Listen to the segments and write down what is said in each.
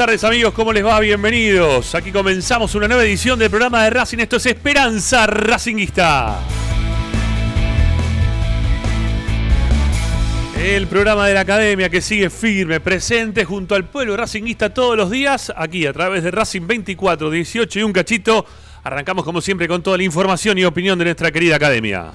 Tardes amigos, ¿cómo les va? Bienvenidos. Aquí comenzamos una nueva edición del programa de Racing. Esto es Esperanza Racinguista. El programa de la academia que sigue firme, presente junto al pueblo racinguista todos los días, aquí a través de Racing 24, 18 y un cachito. Arrancamos como siempre con toda la información y opinión de nuestra querida academia.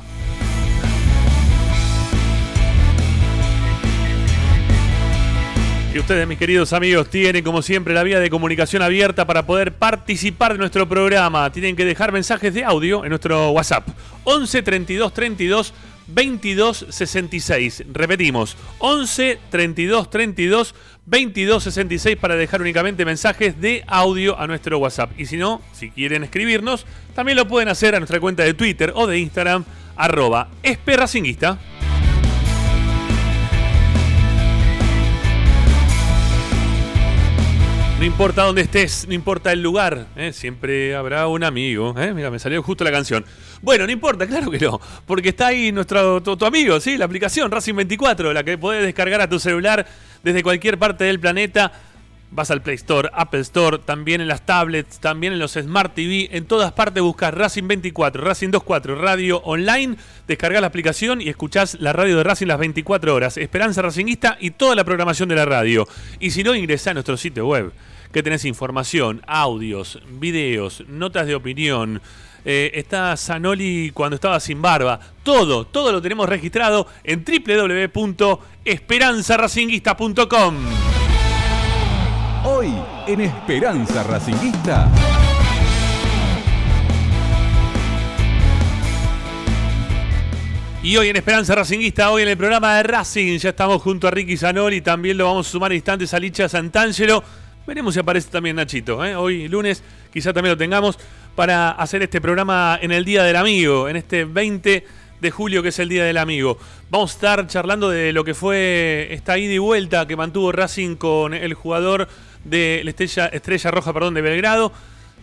Ustedes, mis queridos amigos, tienen como siempre la vía de comunicación abierta para poder participar de nuestro programa. Tienen que dejar mensajes de audio en nuestro WhatsApp. 11 32 32 22 66. Repetimos, 11 32 32 22 66 para dejar únicamente mensajes de audio a nuestro WhatsApp. Y si no, si quieren escribirnos, también lo pueden hacer a nuestra cuenta de Twitter o de Instagram, arroba esperracinguista. No importa dónde estés, no importa el lugar, ¿eh? siempre habrá un amigo. ¿eh? Mira, me salió justo la canción. Bueno, no importa, claro que no, porque está ahí nuestro tu, amigo, ¿sí? la aplicación Racing 24, la que puedes descargar a tu celular desde cualquier parte del planeta. Vas al Play Store, Apple Store, también en las tablets, también en los Smart TV, en todas partes buscas Racing 24, Racing 24, radio online, descargas la aplicación y escuchás la radio de Racing las 24 horas, Esperanza Racingista y toda la programación de la radio. Y si no, ingresá a nuestro sitio web, que tenés información, audios, videos, notas de opinión. Eh, está Zanoli cuando estaba sin barba. Todo, todo lo tenemos registrado en www.esperanzaracinguista.com. Hoy en Esperanza Racinguista. Y hoy en Esperanza Racinguista, hoy en el programa de Racing, ya estamos junto a Ricky Zanoli, también lo vamos a sumar a instantes a Licha Santangelo. Veremos si aparece también Nachito. ¿eh? Hoy lunes quizá también lo tengamos para hacer este programa en el Día del Amigo, en este 20 de julio que es el Día del Amigo. Vamos a estar charlando de lo que fue esta ida y vuelta que mantuvo Racing con el jugador de la Estrella, Estrella Roja perdón, de Belgrado.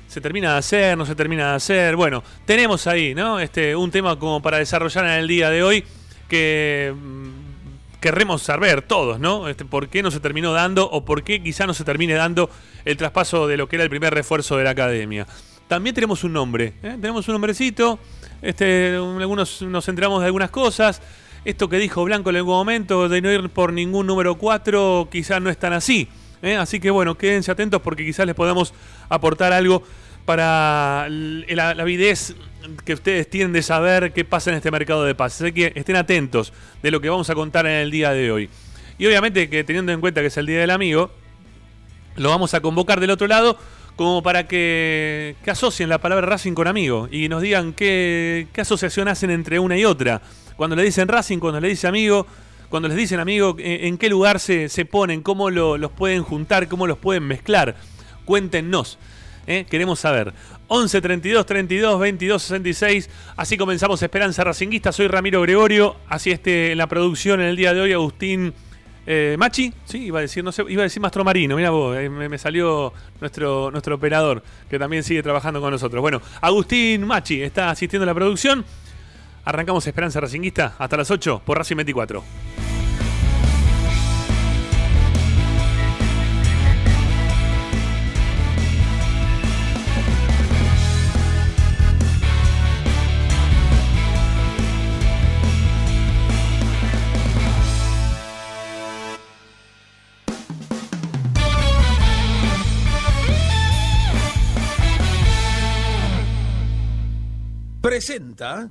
se termina de hacer, no se termina de hacer. Bueno, tenemos ahí, ¿no? Este, un tema como para desarrollar en el día de hoy que mm, querremos saber todos, ¿no? Este, ¿Por qué no se terminó dando o por qué quizá no se termine dando el traspaso de lo que era el primer refuerzo de la academia? También tenemos un nombre, ¿eh? tenemos un nombrecito, este, algunos nos enteramos de algunas cosas. Esto que dijo Blanco en algún momento de no ir por ningún número 4, quizás no es tan así. ¿Eh? Así que bueno, quédense atentos porque quizás les podamos aportar algo para la, la avidez que ustedes tienen de saber qué pasa en este mercado de pases. Así que estén atentos de lo que vamos a contar en el día de hoy. Y obviamente que teniendo en cuenta que es el Día del Amigo, lo vamos a convocar del otro lado como para que, que asocien la palabra Racing con amigo y nos digan qué, qué asociación hacen entre una y otra. Cuando le dicen Racing, cuando le dice amigo, cuando les dicen amigo, en, qué lugar se, se ponen, cómo lo- los pueden juntar, cómo los pueden mezclar. Cuéntenos. ¿eh? Queremos saber. 11 32 32 22 66. Así comenzamos Esperanza Racinguista. Soy Ramiro Gregorio. Así este en la producción en el día de hoy, Agustín eh, Machi. Sí, iba a decir, no sé, iba a decir Mastro Marino. Mira vos, eh, me, me salió nuestro, nuestro operador que también sigue trabajando con nosotros. Bueno, Agustín Machi está asistiendo a la producción. Arrancamos Esperanza Racinguista hasta las 8 por Racing 24. Presenta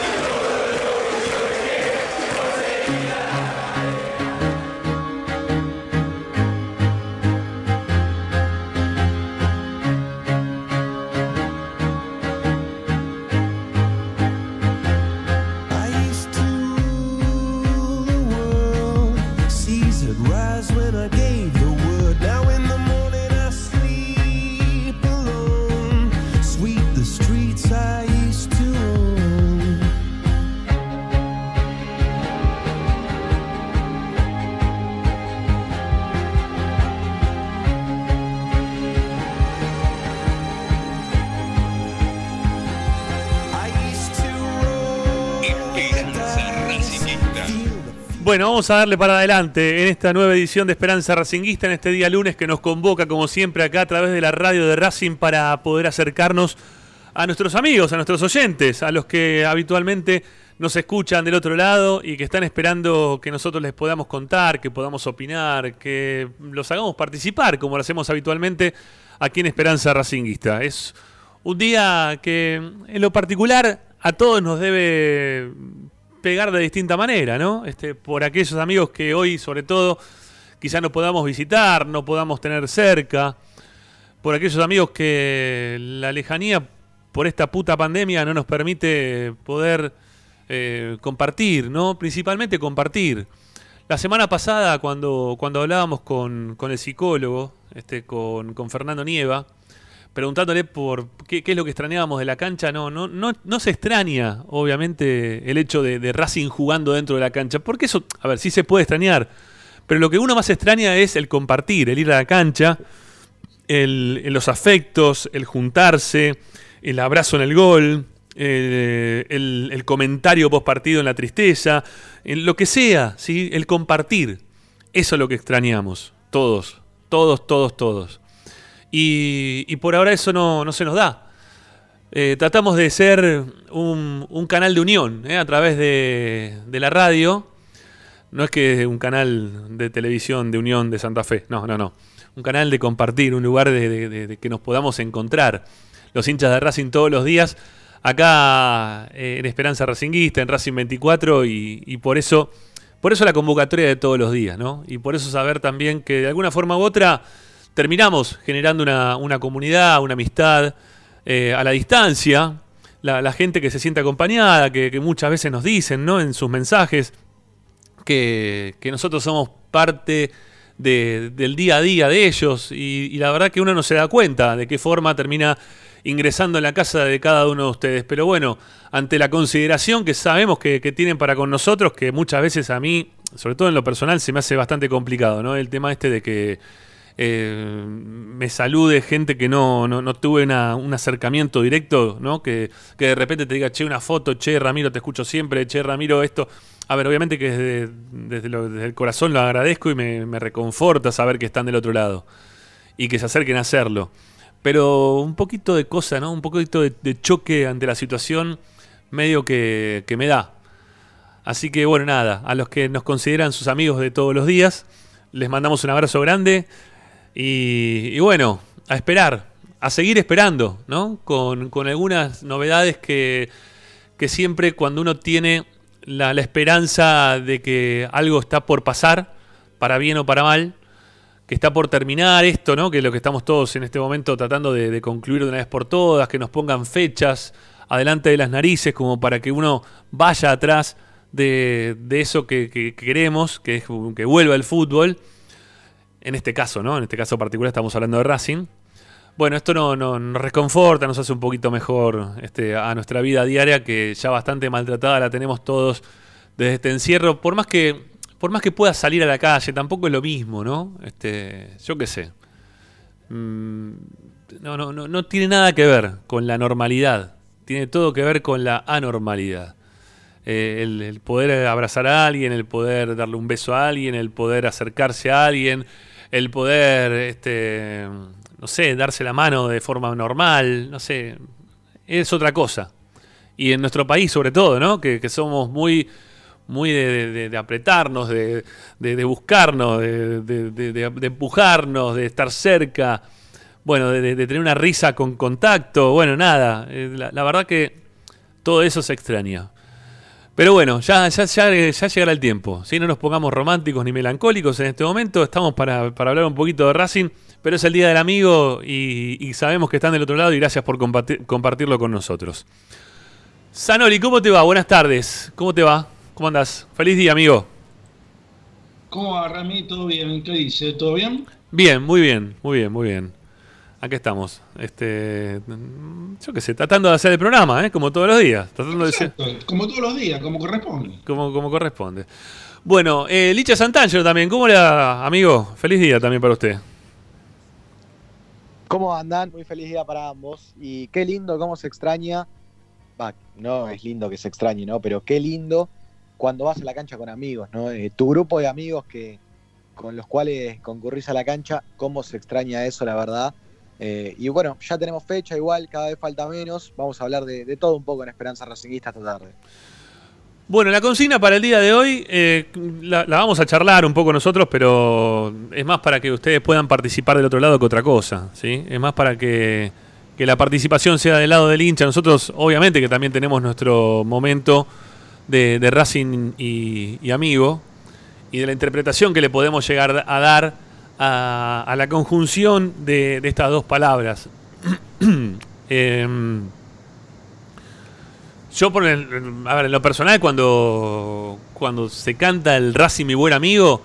Bueno, vamos a darle para adelante en esta nueva edición de Esperanza Racinguista, en este día lunes que nos convoca, como siempre, acá a través de la radio de Racing para poder acercarnos a nuestros amigos, a nuestros oyentes, a los que habitualmente nos escuchan del otro lado y que están esperando que nosotros les podamos contar, que podamos opinar, que los hagamos participar, como lo hacemos habitualmente aquí en Esperanza Racinguista. Es un día que, en lo particular, a todos nos debe pegar de distinta manera, ¿no? Este, por aquellos amigos que hoy, sobre todo, quizá no podamos visitar, no podamos tener cerca, por aquellos amigos que la lejanía por esta puta pandemia no nos permite poder eh, compartir, ¿no? Principalmente compartir. La semana pasada, cuando, cuando hablábamos con, con el psicólogo, este, con, con Fernando Nieva, preguntándole por qué, es lo que extrañábamos de la cancha, no, no, no, no se extraña, obviamente, el hecho de, Racing jugando dentro de la cancha, porque eso, a ver, sí se puede extrañar, pero lo que uno más extraña es el compartir, el ir a la cancha, los afectos, el juntarse, el abrazo en el gol, el, comentario post partido en la tristeza, lo que sea, ¿sí? el compartir. Eso es lo que extrañamos, todos, todos, todos, todos. Y, por ahora eso no, no se nos da. Eh, tratamos de ser un, canal de unión ¿eh? a través de, la radio. No es que un canal de televisión de unión de Santa Fe, no, no, no. Un canal de compartir, un lugar de que nos podamos encontrar. Los hinchas de Racing todos los días, acá eh, en Esperanza Racinguista, en Racing 24, y, y por eso por eso la convocatoria de todos los días, ¿no? Y por eso saber también que de alguna forma u otra terminamos generando una, una comunidad, una amistad eh, a la distancia. La, gente que se siente acompañada, que, muchas veces nos dicen, ¿no? En sus mensajes, que, que nosotros somos parte de- del día a día de ellos y, y la verdad que uno no se da cuenta de qué forma termina ingresando en la casa de cada uno de ustedes. Pero bueno, ante la consideración que sabemos que, que tienen para con nosotros, que muchas veces a mí, sobre todo en lo personal, se me hace bastante complicado, ¿no? El tema este de que eh, me salude gente que no, no, no tuve un acercamiento directo. Que, de repente te diga, che, una foto, che, Ramiro, te escucho siempre, che, Ramiro, esto. A ver, obviamente que desde, el corazón lo agradezco y me, reconforta saber que están del otro lado y que se acerquen a hacerlo. Pero un poquito de cosa. Un poquito de, choque ante la situación medio que me da. Así que bueno, nada, a los que nos consideran sus amigos de todos los días, les mandamos un abrazo grande y, bueno, a esperar, a seguir esperando, ¿no? Con, con algunas novedades que, que siempre cuando uno tiene la, la esperanza de que algo está por pasar, para bien o para mal, que está por terminar esto, ¿no? Que es lo que estamos todos en este momento tratando de, concluir de una vez por todas, que nos pongan fechas adelante de las narices como para que uno vaya atrás de, de eso que, que queremos, que es que vuelva el fútbol. En este caso, ¿no? En este caso particular estamos hablando de Racing. Bueno, esto no, no- nos reconforta, nos hace un poquito mejor este, a nuestra vida diaria, que ya bastante maltratada la tenemos todos desde este encierro. Por más que, por más que pueda salir a la calle, tampoco es lo mismo, ¿no? Este, yo qué sé. Mm, no, no, no, no tiene nada que ver con la normalidad. Tiene todo que ver con la anormalidad. Eh, el, el poder abrazar a alguien, el poder darle un beso a alguien, el poder acercarse a alguien, el poder, este, no sé, darse la mano de forma normal, no sé, es otra cosa. Y en nuestro país sobre todo, ¿no? Que, que somos muy, muy de, apretarnos, de, buscarnos, de, empujarnos, de estar cerca, bueno, de, tener una risa con contacto, bueno, nada, eh, la verdad que todo eso se extraña. Pero bueno, ya, ya, ya, ya llegará el tiempo. Si no nos pongamos románticos ni melancólicos en este momento, estamos para, para hablar un poquito de Racing, pero es el Día del Amigo y, y sabemos que están del otro lado y gracias por compartir- compartirlo con nosotros. Sanoli, ¿cómo te va? Buenas tardes. ¿Cómo te va? ¿Cómo andás? Feliz día, amigo. ¿Cómo va, Rami? ¿Todo bien? ¿Qué dice? ¿Todo bien? Bien, muy bien, muy bien, muy bien. Aquí estamos. Este, yo qué sé, tratando de hacer el programa, ¿eh? como todos los días. Tratando de ser Exacto, como todos los días, como corresponde. como, como corresponde. Bueno, eh, Licha Santangelo también. ¿Cómo le va, amigo? Feliz día también para usted. ¿Cómo andan? Muy feliz día para ambos. Y qué lindo cómo se extraña. No es lindo que se extrañe, ¿no? Pero qué lindo cuando vas a la cancha con amigos, ¿no? Eh, tu grupo de amigos que con los cuales concurrís a la cancha, cómo se extraña eso, la verdad. Eh, y bueno, ya tenemos fecha, igual, cada vez falta menos. Vamos a hablar de, todo un poco en Esperanza Racingista esta tarde. Bueno, la consigna para el día de hoy eh, la, vamos a charlar un poco nosotros, pero es más para que ustedes puedan participar del otro lado que otra cosa, ¿sí? Es más para que, que la participación sea del lado del hincha. Nosotros, obviamente, que también tenemos nuestro momento de, de Racing y, y amigo, y de la interpretación que le podemos llegar a dar a, a la conjunción de, de estas dos palabras. Em, yo por el, a ver, en lo personal cuando cuando se canta el Racing mi buen amigo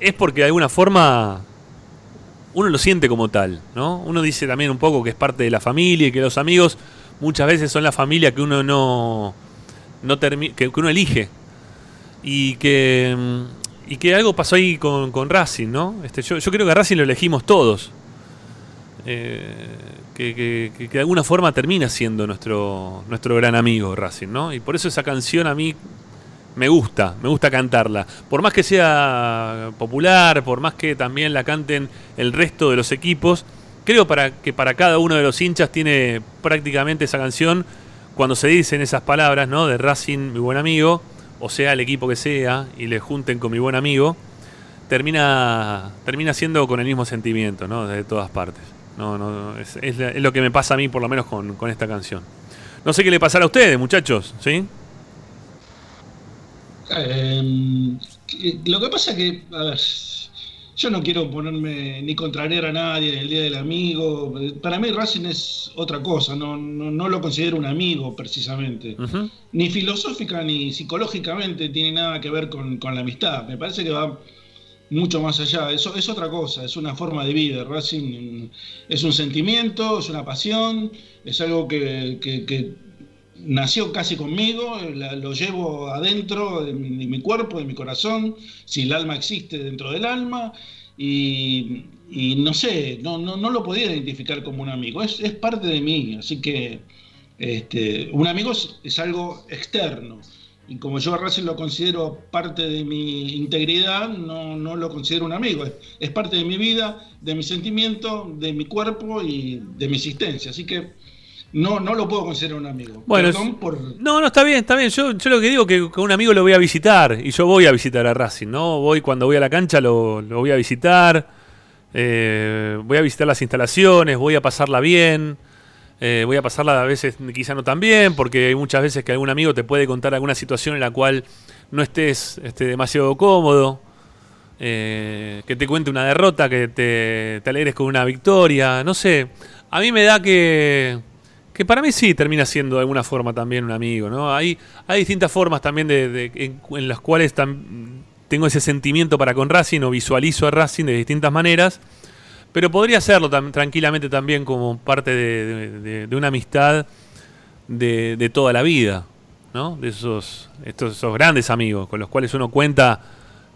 es porque de alguna forma uno lo siente como tal, ¿no? Uno dice también un poco que es parte de la familia y que los amigos muchas veces son la familia que uno no no que, que uno elige y que mm, y que algo pasó ahí con, con Racing, ¿no? Este, yo, yo creo que a Racing lo elegimos todos. Eh, que, que- que- que de alguna forma termina siendo nuestro, nuestro gran amigo Racing, ¿no? Y por eso esa canción a mí me gusta, me gusta cantarla. Por más que sea popular, por más que también la canten el resto de los equipos, creo para que para cada uno de los hinchas tiene prácticamente esa canción cuando se dicen esas palabras, ¿no? De Racing, mi buen amigo, o sea el equipo que sea, y le junten con mi buen amigo, termina, termina siendo con el mismo sentimiento, ¿no? De todas partes. No, no, es, es lo que me pasa a mí, por lo menos, con, con esta canción. No sé qué le pasará a ustedes, muchachos, ¿sí? Eh, lo que pasa que, a ver, yo no quiero ponerme ni contrariar a nadie en el Día del Amigo. Para mí Racing es otra cosa, no, no, no lo considero un amigo precisamente. Ni filosófica ni psicológicamente tiene nada que ver con, con la amistad. Me parece que va mucho más allá. Eso es otra cosa, es una forma de vida. Racing es un sentimiento, es una pasión, es algo que, que- que nació casi conmigo, lo llevo adentro de mi, cuerpo, de mi corazón, si el alma existe dentro del alma. Y, y no sé, no, no, no lo podía identificar como un amigo, es, es parte de mí, así que este, un amigo es, es algo externo. Y como yo a Racing lo considero parte de mi integridad, no, no lo considero un amigo. Es, es parte de mi vida, de mi sentimiento, de mi cuerpo y de mi existencia. Así que no, no lo puedo considerar un amigo. Bueno, Perdón por... No, no, está bien, está bien. Yo, yo lo que digo es que con un amigo lo voy a visitar. Y yo voy a visitar a Racing, ¿no? Voy cuando voy a la cancha, lo, lo voy a visitar. eh, voy a visitar las instalaciones, voy a pasarla bien. eh, voy a pasarla a veces quizá no tan bien, porque hay muchas veces que algún amigo te puede contar alguna situación en la cual no estés este, demasiado cómodo. eh, que te cuente una derrota, que te, te alegres con una victoria. No sé. A mí me da que. Que para mí sí termina siendo de alguna forma también un amigo, ¿no? Hay, hay distintas formas también de, en, las cuales tengo ese sentimiento para con Racing o visualizo a Racing de distintas maneras, pero podría hacerlo tam- tranquilamente también como parte de, una amistad de, de toda la vida, ¿no? De esos, estos, esos grandes amigos con los cuales uno cuenta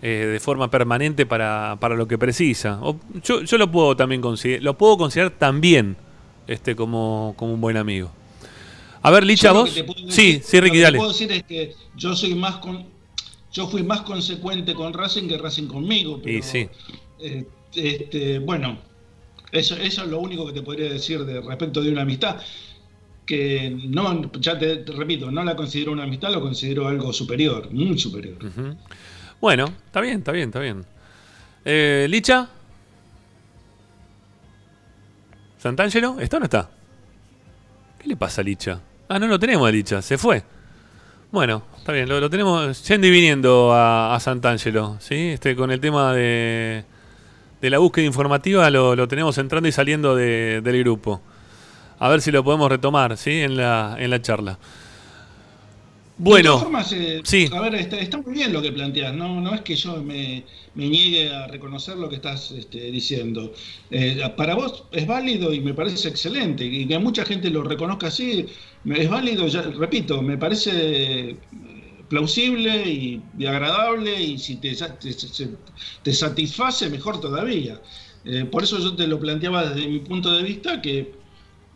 eh, de forma permanente para, para lo que precisa. O- yo, yo lo puedo también considerar, lo puedo considerar también este, como, como un buen amigo. A ver, Licha, lo vos. Sí, decir- sí, lo Ricky, dale. puedo decir es que yo soy más con, yo fui más consecuente con Racing que Racing conmigo. Pero, Y sí. eh, este, bueno, eso, eso es lo único que te podría decir de respecto de una amistad. Que no, ya te, te repito, no la considero una amistad, lo considero algo superior, muy superior. Bueno, está bien, está bien, está bien. Eh, Licha. ¿Santangelo? ¿Está o no está? ¿Qué le pasa a Licha? Ah, no lo tenemos a Licha, se fue. Bueno, está bien, lo, tenemos yendo y viniendo a, a Santangelo, ¿sí? Este, con el tema de, de la búsqueda informativa lo, tenemos entrando y saliendo de- del grupo. A ver si lo podemos retomar, ¿sí? En la, en la charla. De Bueno, todas formas, eh, sí. a ver, está, está muy bien lo que planteas, no, no es que yo me, me niegue a reconocer lo que estás este, diciendo. Eh, para vos es válido y me parece excelente, y que mucha gente lo reconozca así, es válido, ya, repito, me parece eh, plausible y, y agradable, y si te, te, te satisface, mejor todavía. Eh, por eso yo te lo planteaba desde mi punto de vista, que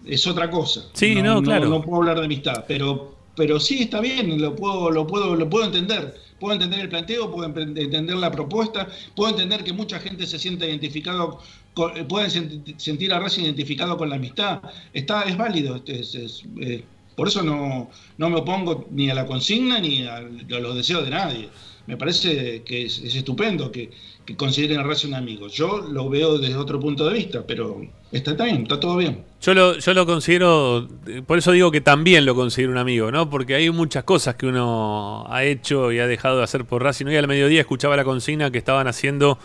es otra cosa. Sí, no, claro. No puedo hablar de amistad, pero, pero sí está bien, lo puedo, lo puedo, lo puedo entender. Puedo entender el planteo, puedo entender la propuesta, puedo entender que mucha gente se sienta identificado, con- eh, pueden sent- sentir a Racing identificado con la amistad. Está, es válido. este, es- es, eh, por eso no, no me opongo ni a la consigna ni a, a los deseos de nadie. Me parece que es, es estupendo que, que consideren a Racing un amigo. Yo lo veo desde otro punto de vista, pero está, bien, está todo bien. Yo lo, yo lo considero, por eso digo que también lo considero un amigo, ¿no? Porque hay muchas cosas que uno ha hecho y ha dejado de hacer por Racing. Hoy al mediodía escuchaba la consigna que estaban haciendo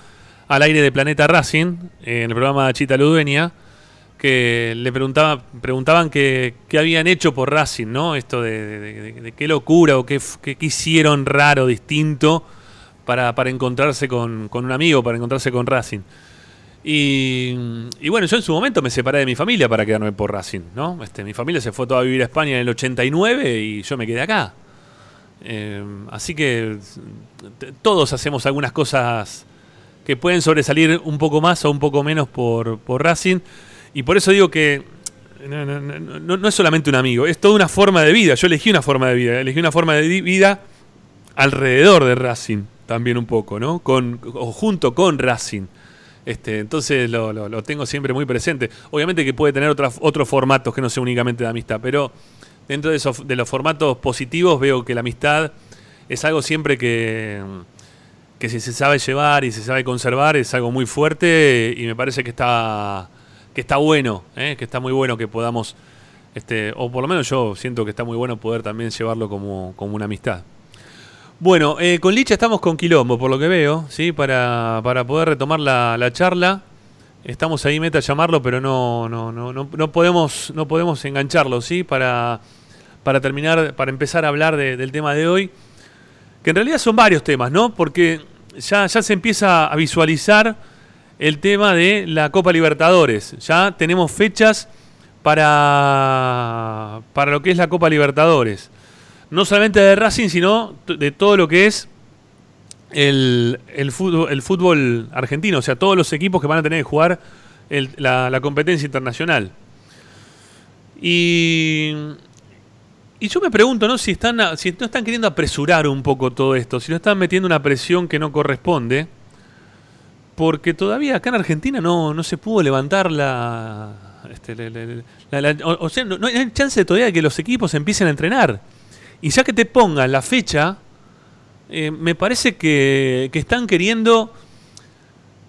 al aire de Planeta Racing, eh, en el programa Chita Ludueña, que le preguntaba, preguntaban qué, habían hecho por Racing, ¿no? Esto de, qué locura o qué, qué- qué hicieron raro, distinto, para, encontrarse con, un amigo, para encontrarse con Racing. Y, bueno, yo en su momento me separé de mi familia para quedarme por Racing, ¿no? Este, mi familia se fue toda a vivir a España en el 89 y yo me quedé acá. Eh, así que todos hacemos algunas cosas que pueden sobresalir un poco más o un poco menos por, por Racing. Y por eso digo que no, no- es solamente un amigo, es toda una forma de vida. Yo elegí una forma de vida, elegí una forma de vida alrededor de Racing también un poco, ¿no? Con, o junto con Racing. Este, entonces lo, lo- lo tengo siempre muy presente. Obviamente que puede tener otras- otros formatos que no sea únicamente de amistad, pero dentro de, esos, de los formatos positivos veo que la amistad es algo siempre que, que si se sabe llevar y se sabe conservar es algo muy fuerte y me parece que está, que está bueno, ¿eh? que está muy bueno que podamos, este, o por lo menos yo siento que está muy bueno poder también llevarlo como, como una amistad. Bueno, eh, con Licha estamos con Quilombo, por lo que veo, ¿sí? Para, para poder retomar la, la charla. Estamos ahí, meta a llamarlo, pero no, no, no, no, no podemos, no podemos engancharlo, ¿sí? Para, para terminar, para empezar a hablar de- del tema de hoy. Que en realidad son varios temas, ¿no? Porque ya, ya se empieza a visualizar el tema de la Copa Libertadores. Ya tenemos fechas para, para lo que es la Copa Libertadores. No solamente de Racing, sino de todo lo que es el, el fútbol, argentino. O sea, todos los equipos que van a tener que jugar la, competencia internacional. Y, y yo me pregunto, ¿no? Si están, si no están queriendo apresurar un poco todo esto, si no están metiendo una presión que no corresponde, porque todavía acá en Argentina no, no se pudo levantar la. este, o sea, no, no hay chance todavía de que los equipos empiecen a entrenar. Y ya que te pongan la fecha, eh, me parece que, que están queriendo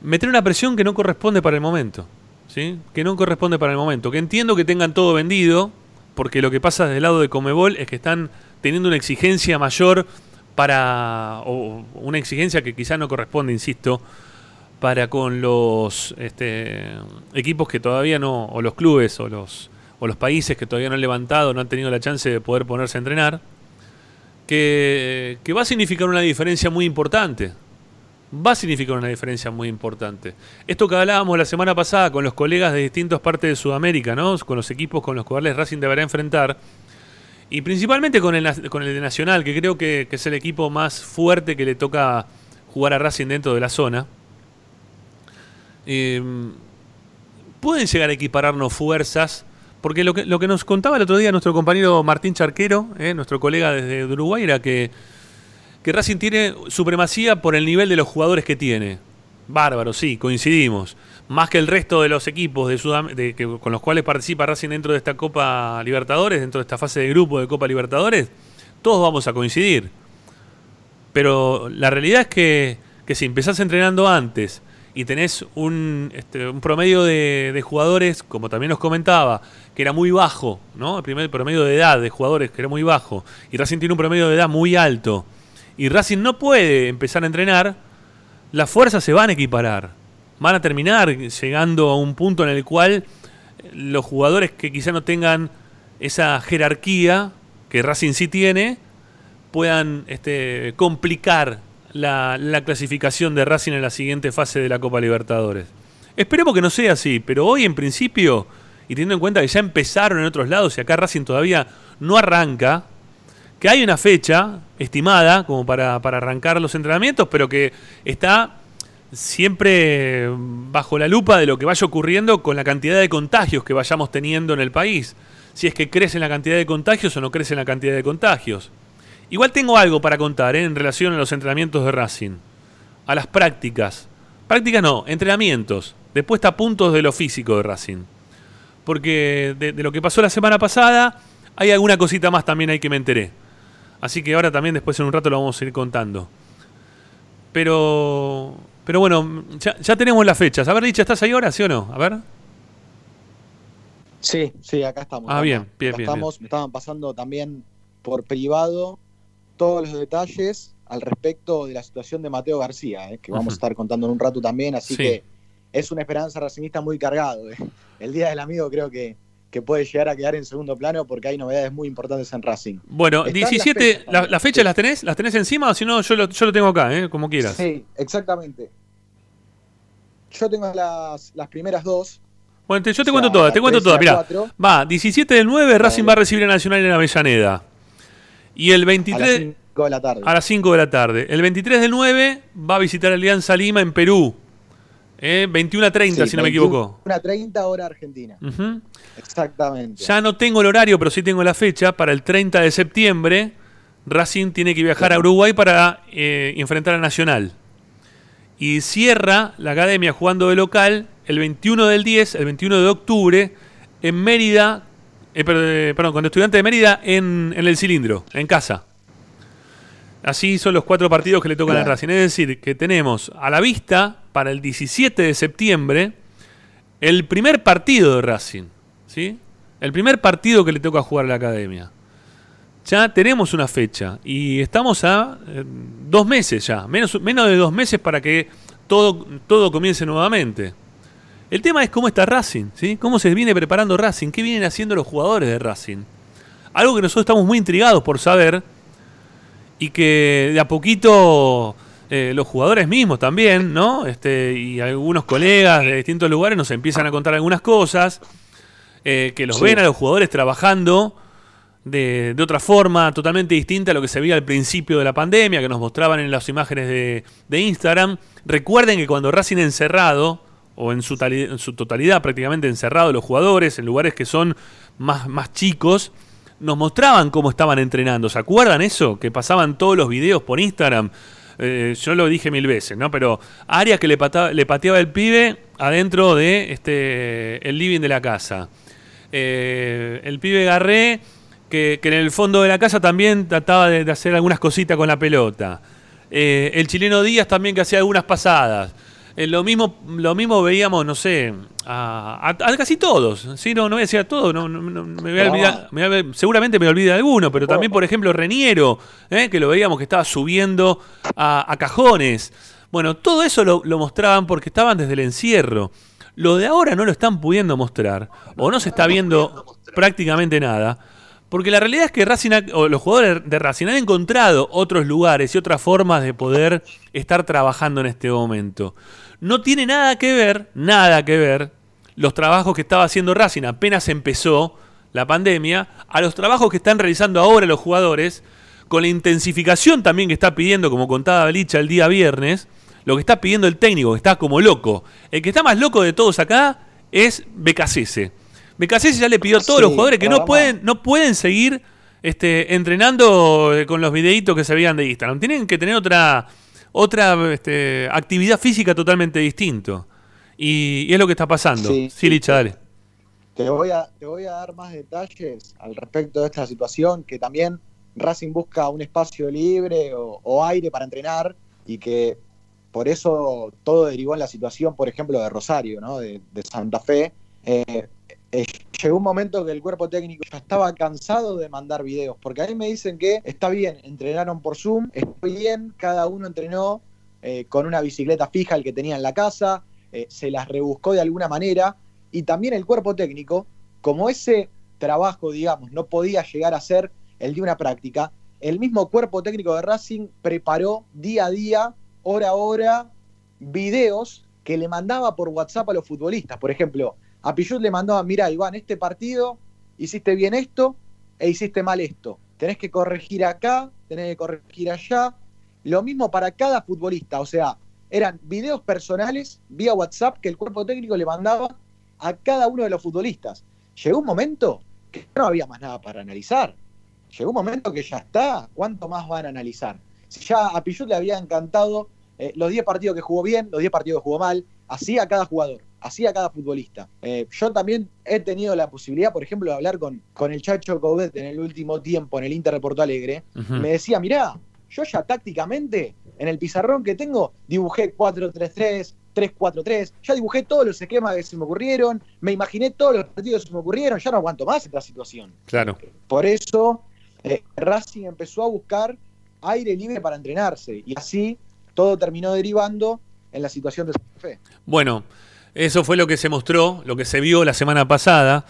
meter una presión que no corresponde para el momento. ¿sí? Que no corresponde para el momento. Que entiendo que tengan todo vendido, porque lo que pasa desde el lado de Comebol es que están teniendo una exigencia mayor para. o una exigencia que quizá no corresponde, insisto, para con los este, equipos que todavía no. o los clubes o los, o los países que todavía no han levantado, no han tenido la chance de poder ponerse a entrenar. Que, va a significar una diferencia muy importante va a significar una diferencia muy importante. Esto que hablábamos la semana pasada con los colegas de distintas partes de Sudamérica, ¿no? con los equipos con los cuales Racing deberá enfrentar, y principalmente con el, con el de Nacional, que creo que, es el equipo más fuerte que le toca jugar a Racing dentro de la zona. Eh, pueden llegar a equipararnos fuerzas, porque lo que, nos contaba el otro día nuestro compañero Martín Charquero, eh, nuestro colega desde Uruguay, era que que Racing tiene supremacía por el nivel de los jugadores que tiene. Bárbaro, sí, coincidimos. Más que el resto de los equipos de Sudam- con los cuales participa Racing dentro de esta Copa Libertadores, dentro de esta fase de grupo de Copa Libertadores, todos vamos a coincidir. Pero la realidad es que, que si empezás entrenando antes y tenés un, este, un promedio de, de jugadores, como también nos comentaba, que era muy bajo, ¿no? El primer promedio de edad de jugadores que era muy bajo, y Racing tiene un promedio de edad muy alto, y Racing no puede empezar a entrenar, las fuerzas se van a equiparar. Van a terminar llegando a un punto en el cual los jugadores que quizá no tengan esa jerarquía que Racing sí tiene, puedan este, complicar la, la clasificación de Racing en la siguiente fase de la Copa Libertadores. Esperemos que no sea así, pero hoy en principio, y teniendo en cuenta que ya empezaron en otros lados y acá Racing todavía no arranca, que hay una fecha estimada como para, para arrancar los entrenamientos, pero que está siempre bajo la lupa de lo que vaya ocurriendo con la cantidad de contagios que vayamos teniendo en el país. Si es que crece la cantidad de contagios o no crece la cantidad de contagios. Igual tengo algo para contar ¿eh? en relación a los entrenamientos de Racing. A las prácticas. Prácticas no, entrenamientos. De puesta a puntos de lo físico de Racing. Porque de, de lo que pasó la semana pasada, hay alguna cosita más también ahí que me enteré. Así que ahora también después en un rato lo vamos a ir contando. Pero, pero bueno, ya, ya tenemos las fechas. A ver, Licha, ¿estás ahí ahora, sí o no? A ver. Sí, sí, acá estamos. Ah, acá. bien, bien, Acá bien, Estamos, me estaban pasando también por privado todos los detalles al respecto de la situación de Mateo García, eh, que vamos a estar contando en un rato también, así Sí. que es una esperanza racingista muy cargado. eh. El Día del Amigo creo que, que puede llegar a quedar en segundo plano porque hay novedades muy importantes en Racing. Bueno, Están las 17, fechas la- también, las fechas sí. las tenés, las tenés encima o si no, yo lo, yo lo tengo acá, ¿eh? como quieras. Sí, exactamente. Yo tengo las, las primeras dos. Bueno, te- yo te O sea, cuento todas, te cuento todas. Mirá, cuatro. va, 17 del 9, Racing va a recibir a Nacional en Avellaneda. Y el A las 23, 5 de la tarde. a las 5 de la tarde. El 23 del 9 va a visitar Alianza Lima en Perú. ¿eh? 21 a 30, Sí, si no me 21 equivoco. Una 30 hora argentina. Exactamente. Ya no tengo el horario, pero sí tengo la fecha. Para el 30 de septiembre, Racing tiene que viajar a Uruguay para eh, enfrentar a Nacional. Y cierra la academia jugando de local el 21 del 10, el 21 de octubre, en Mérida, eh, eh, perdón, con estudiante de Mérida en, en el cilindro, en casa. Así son los cuatro partidos que le tocan a Claro. Racing. Es decir, que tenemos a la vista para el 17 de septiembre el primer partido de Racing. ¿sí? El primer partido que le toca jugar a la academia. ya tenemos una fecha y estamos a eh, dos meses ya, menos, menos de dos meses para que todo, todo comience nuevamente. El tema es cómo está Racing, ¿sí? cómo se viene preparando Racing, qué vienen haciendo los jugadores de Racing. Algo que nosotros estamos muy intrigados por saber y que de a poquito eh, los jugadores mismos también, ¿no? Este, y algunos colegas de distintos lugares nos empiezan a contar algunas cosas, eh, que los Sí. ven a los jugadores trabajando de, de otra forma totalmente distinta a lo que se veía al principio de la pandemia, que nos mostraban en las imágenes de, de Instagram. Recuerden que cuando Racing encerrado, o en su, totalidad prácticamente encerrado los jugadores, en lugares que son más, más chicos, nos mostraban cómo estaban entrenando. ¿Se acuerdan eso? Que pasaban todos los videos por Instagram. Eh, yo lo dije mil veces, ¿no? Pero Arias que le, pateaba el pibe adentro de este el living de la casa. Eh, el pibe Garré, que, que en el fondo de la casa también trataba de, de hacer algunas cositas con la pelota. Eh, el chileno Díaz también que hacía algunas pasadas. Eh, lo, mismo, lo mismo veíamos, no sé, a, a- a casi todos. ¿sí? No, no voy a decir a todos, no, no- no- me voy a olvidar- me voy a- seguramente me olvide de alguno, pero también, por ejemplo, Reniero, ¿eh? que lo veíamos que estaba subiendo a, a cajones. Bueno, todo eso lo, lo mostraban porque estaban desde el encierro. Lo de ahora no lo están pudiendo mostrar, o no se está viendo prácticamente nada, porque la realidad es que Racing ha- o los jugadores de Racing han encontrado otros lugares y otras formas de poder estar trabajando en este momento. No tiene nada que ver, nada que ver, los trabajos que estaba haciendo Racing apenas empezó la pandemia, a los trabajos que están realizando ahora los jugadores, con la intensificación también que está pidiendo, como contaba Licha el día viernes, lo que está pidiendo el técnico, que está como loco. El que está más loco de todos acá es Becasese. Becasese ya le pidió a todos Sí, los jugadores que no pueden, no pueden seguir este, entrenando eh, con los videitos que se veían de Instagram. Tienen que tener otra, otra este, actividad física totalmente distinto. Y, y es lo que está pasando. Sí, Sí. Licha, dale. Te voy, a, te voy a dar más detalles al respecto de esta situación, que también Racing busca un espacio libre o, o aire para entrenar y que por eso todo derivó en la situación, por ejemplo, de Rosario, ¿no? de, de Santa Fe. Eh, eh, llegó un momento que el cuerpo técnico ya estaba cansado de mandar videos, porque a mí me dicen que está bien, entrenaron por Zoom, está bien, cada uno entrenó eh, con una bicicleta fija el que tenía en la casa, eh, se las rebuscó de alguna manera, y también el cuerpo técnico, como ese trabajo, digamos, no podía llegar a ser el de una práctica, el mismo cuerpo técnico de Racing preparó día a día, hora a hora, videos que le mandaba por WhatsApp a los futbolistas. Por ejemplo, a Pichut le mandaba, mira, Iván, este partido hiciste bien esto e hiciste mal esto. Tenés que corregir acá, tenés que corregir allá. Lo mismo para cada futbolista, o sea, eran videos personales vía WhatsApp que el cuerpo técnico le mandaba a cada uno de los futbolistas. Llegó un momento que no había más nada para analizar. Llegó un momento que ya está. ¿Cuánto más van a analizar? Si ya a Pichut le había encantado eh, los 10 partidos que jugó bien, los 10 partidos que jugó mal, así a cada jugador, así a cada futbolista. Eh, yo también he tenido la posibilidad, por ejemplo, de hablar con, con el Chacho Coudet en el último tiempo en el Inter de Porto Alegre. Me decía, mirá, yo ya tácticamente, en el pizarrón que tengo, dibujé 4-3-3, 3-4-3, ya dibujé todos los esquemas que se me ocurrieron, me imaginé todos los partidos que se me ocurrieron, ya no aguanto más esta situación. Claro. Por eso eh, Racing empezó a buscar aire libre para entrenarse y así todo terminó derivando en la situación de Santa Fe. Bueno, eso fue lo que se mostró, lo que se vio la semana pasada.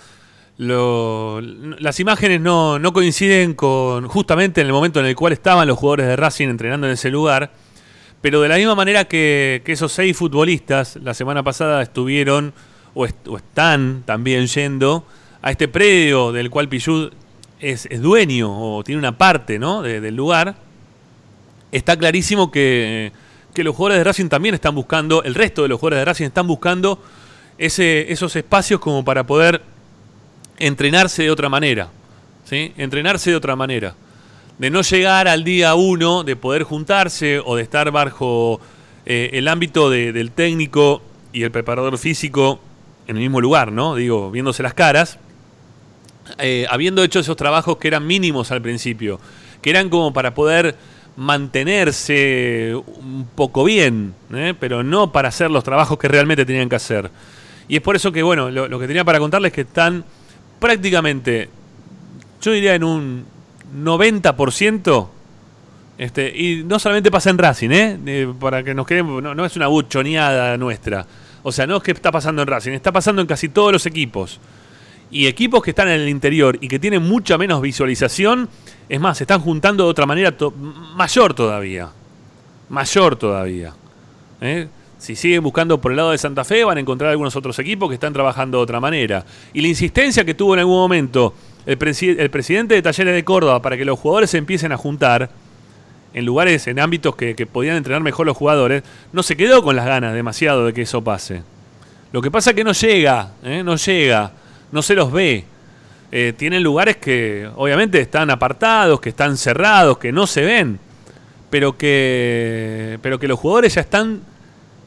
Las imágenes no, no coinciden con justamente en el momento en el cual estaban los jugadores de Racing entrenando en ese lugar, pero de la misma manera que, esos seis futbolistas la semana pasada estuvieron o, est- o están también yendo a este predio del cual Pichud es, dueño o tiene una parte ¿no? de- del lugar, está clarísimo que, que los jugadores de Racing también están buscando, el resto de los jugadores de Racing están buscando ese, esos espacios como para poder entrenarse de otra manera. ¿sí? Entrenarse de otra manera. De no llegar al día uno, de poder juntarse o de estar bajo eh, el ámbito de- del técnico y el preparador físico en el mismo lugar, ¿no? Digo, viéndose las caras, eh, habiendo hecho esos trabajos que eran mínimos al principio, que eran como para poder mantenerse un poco bien, ¿eh? pero no para hacer los trabajos que realmente tenían que hacer. Y es por eso que, bueno, lo, que tenía para contarles es que están prácticamente, yo diría en un 90%, este, y no solamente pasa en Racing, ¿eh? Eh, para que nos quedemos, no, no es una buchoneada nuestra. O sea, no es que está pasando en Racing, está pasando en casi todos los equipos. Y equipos que están en el interior y que tienen mucha menos visualización, es más, se están juntando de otra manera to- mayor todavía. Mayor todavía. ¿eh? Si siguen buscando por el lado de Santa Fe, van a encontrar algunos otros equipos que están trabajando de otra manera. Y la insistencia que tuvo en algún momento el, el presidente de Talleres de Córdoba para que los jugadores se empiecen a juntar en lugares, en ámbitos que, que podían entrenar mejor los jugadores, no se quedó con las ganas demasiado de que eso pase. Lo que pasa es que no llega, ¿eh? no llega, no se los ve. Eh, tienen lugares que obviamente están apartados, que están cerrados, que no se ven, pero que, pero que los jugadores ya están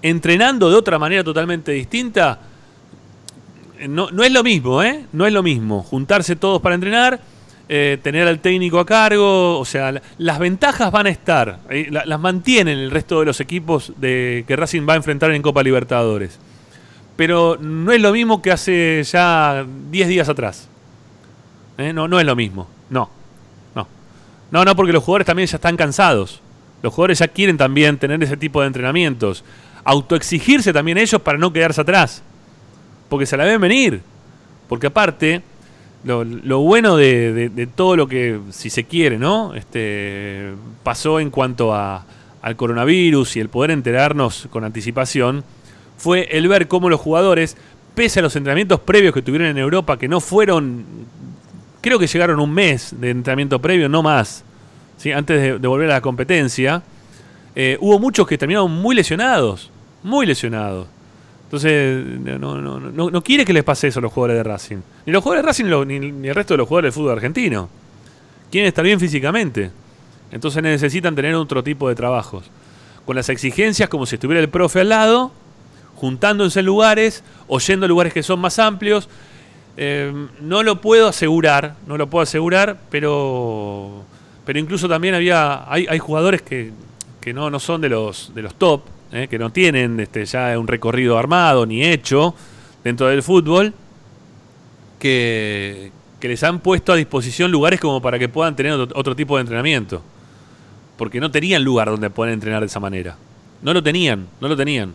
entrenando de otra manera totalmente distinta. No, no es lo mismo, ¿eh? No es lo mismo. Juntarse todos para entrenar, eh, tener al técnico a cargo, o sea, la- las ventajas van a estar, eh, la- las mantienen el resto de los equipos de, que Racing va a enfrentar en Copa Libertadores. Pero no es lo mismo que hace ya 10 días atrás. ¿Eh? No, no es lo mismo. No. No. No, no, porque los jugadores también ya están cansados. Los jugadores ya quieren también tener ese tipo de entrenamientos. Autoexigirse también ellos para no quedarse atrás. Porque se la deben venir. Porque aparte, lo, lo bueno de, de- de todo lo que, si se quiere, ¿no? Este, pasó en cuanto a, al coronavirus y el poder enterarnos con anticipación, fue el ver cómo los jugadores, pese a los entrenamientos previos que tuvieron en Europa, que no fueron, creo que llegaron un mes de entrenamiento previo, no más, ¿sí? antes de, volver a la competencia, eh, hubo muchos que terminaron muy lesionados, muy lesionados. Entonces, no, no, no, no quiere que les pase eso a los jugadores de Racing. Ni los jugadores de Racing ni- ni el resto de los jugadores del fútbol argentino. Quieren estar bien físicamente. Entonces necesitan tener otro tipo de trabajos. Con las exigencias como si estuviera el profe al lado, juntándose en lugares, o yendo a lugares que son más amplios. Eh, no lo puedo asegurar, no lo puedo asegurar, pero, pero incluso también había, hay, jugadores que, que no, no son de los, de los top, eh, que no tienen este, ya un recorrido armado ni hecho dentro del fútbol, que, que les han puesto a disposición lugares como para que puedan tener otro, otro tipo de entrenamiento. Porque no tenían lugar donde poder entrenar de esa manera. No lo tenían, no lo tenían.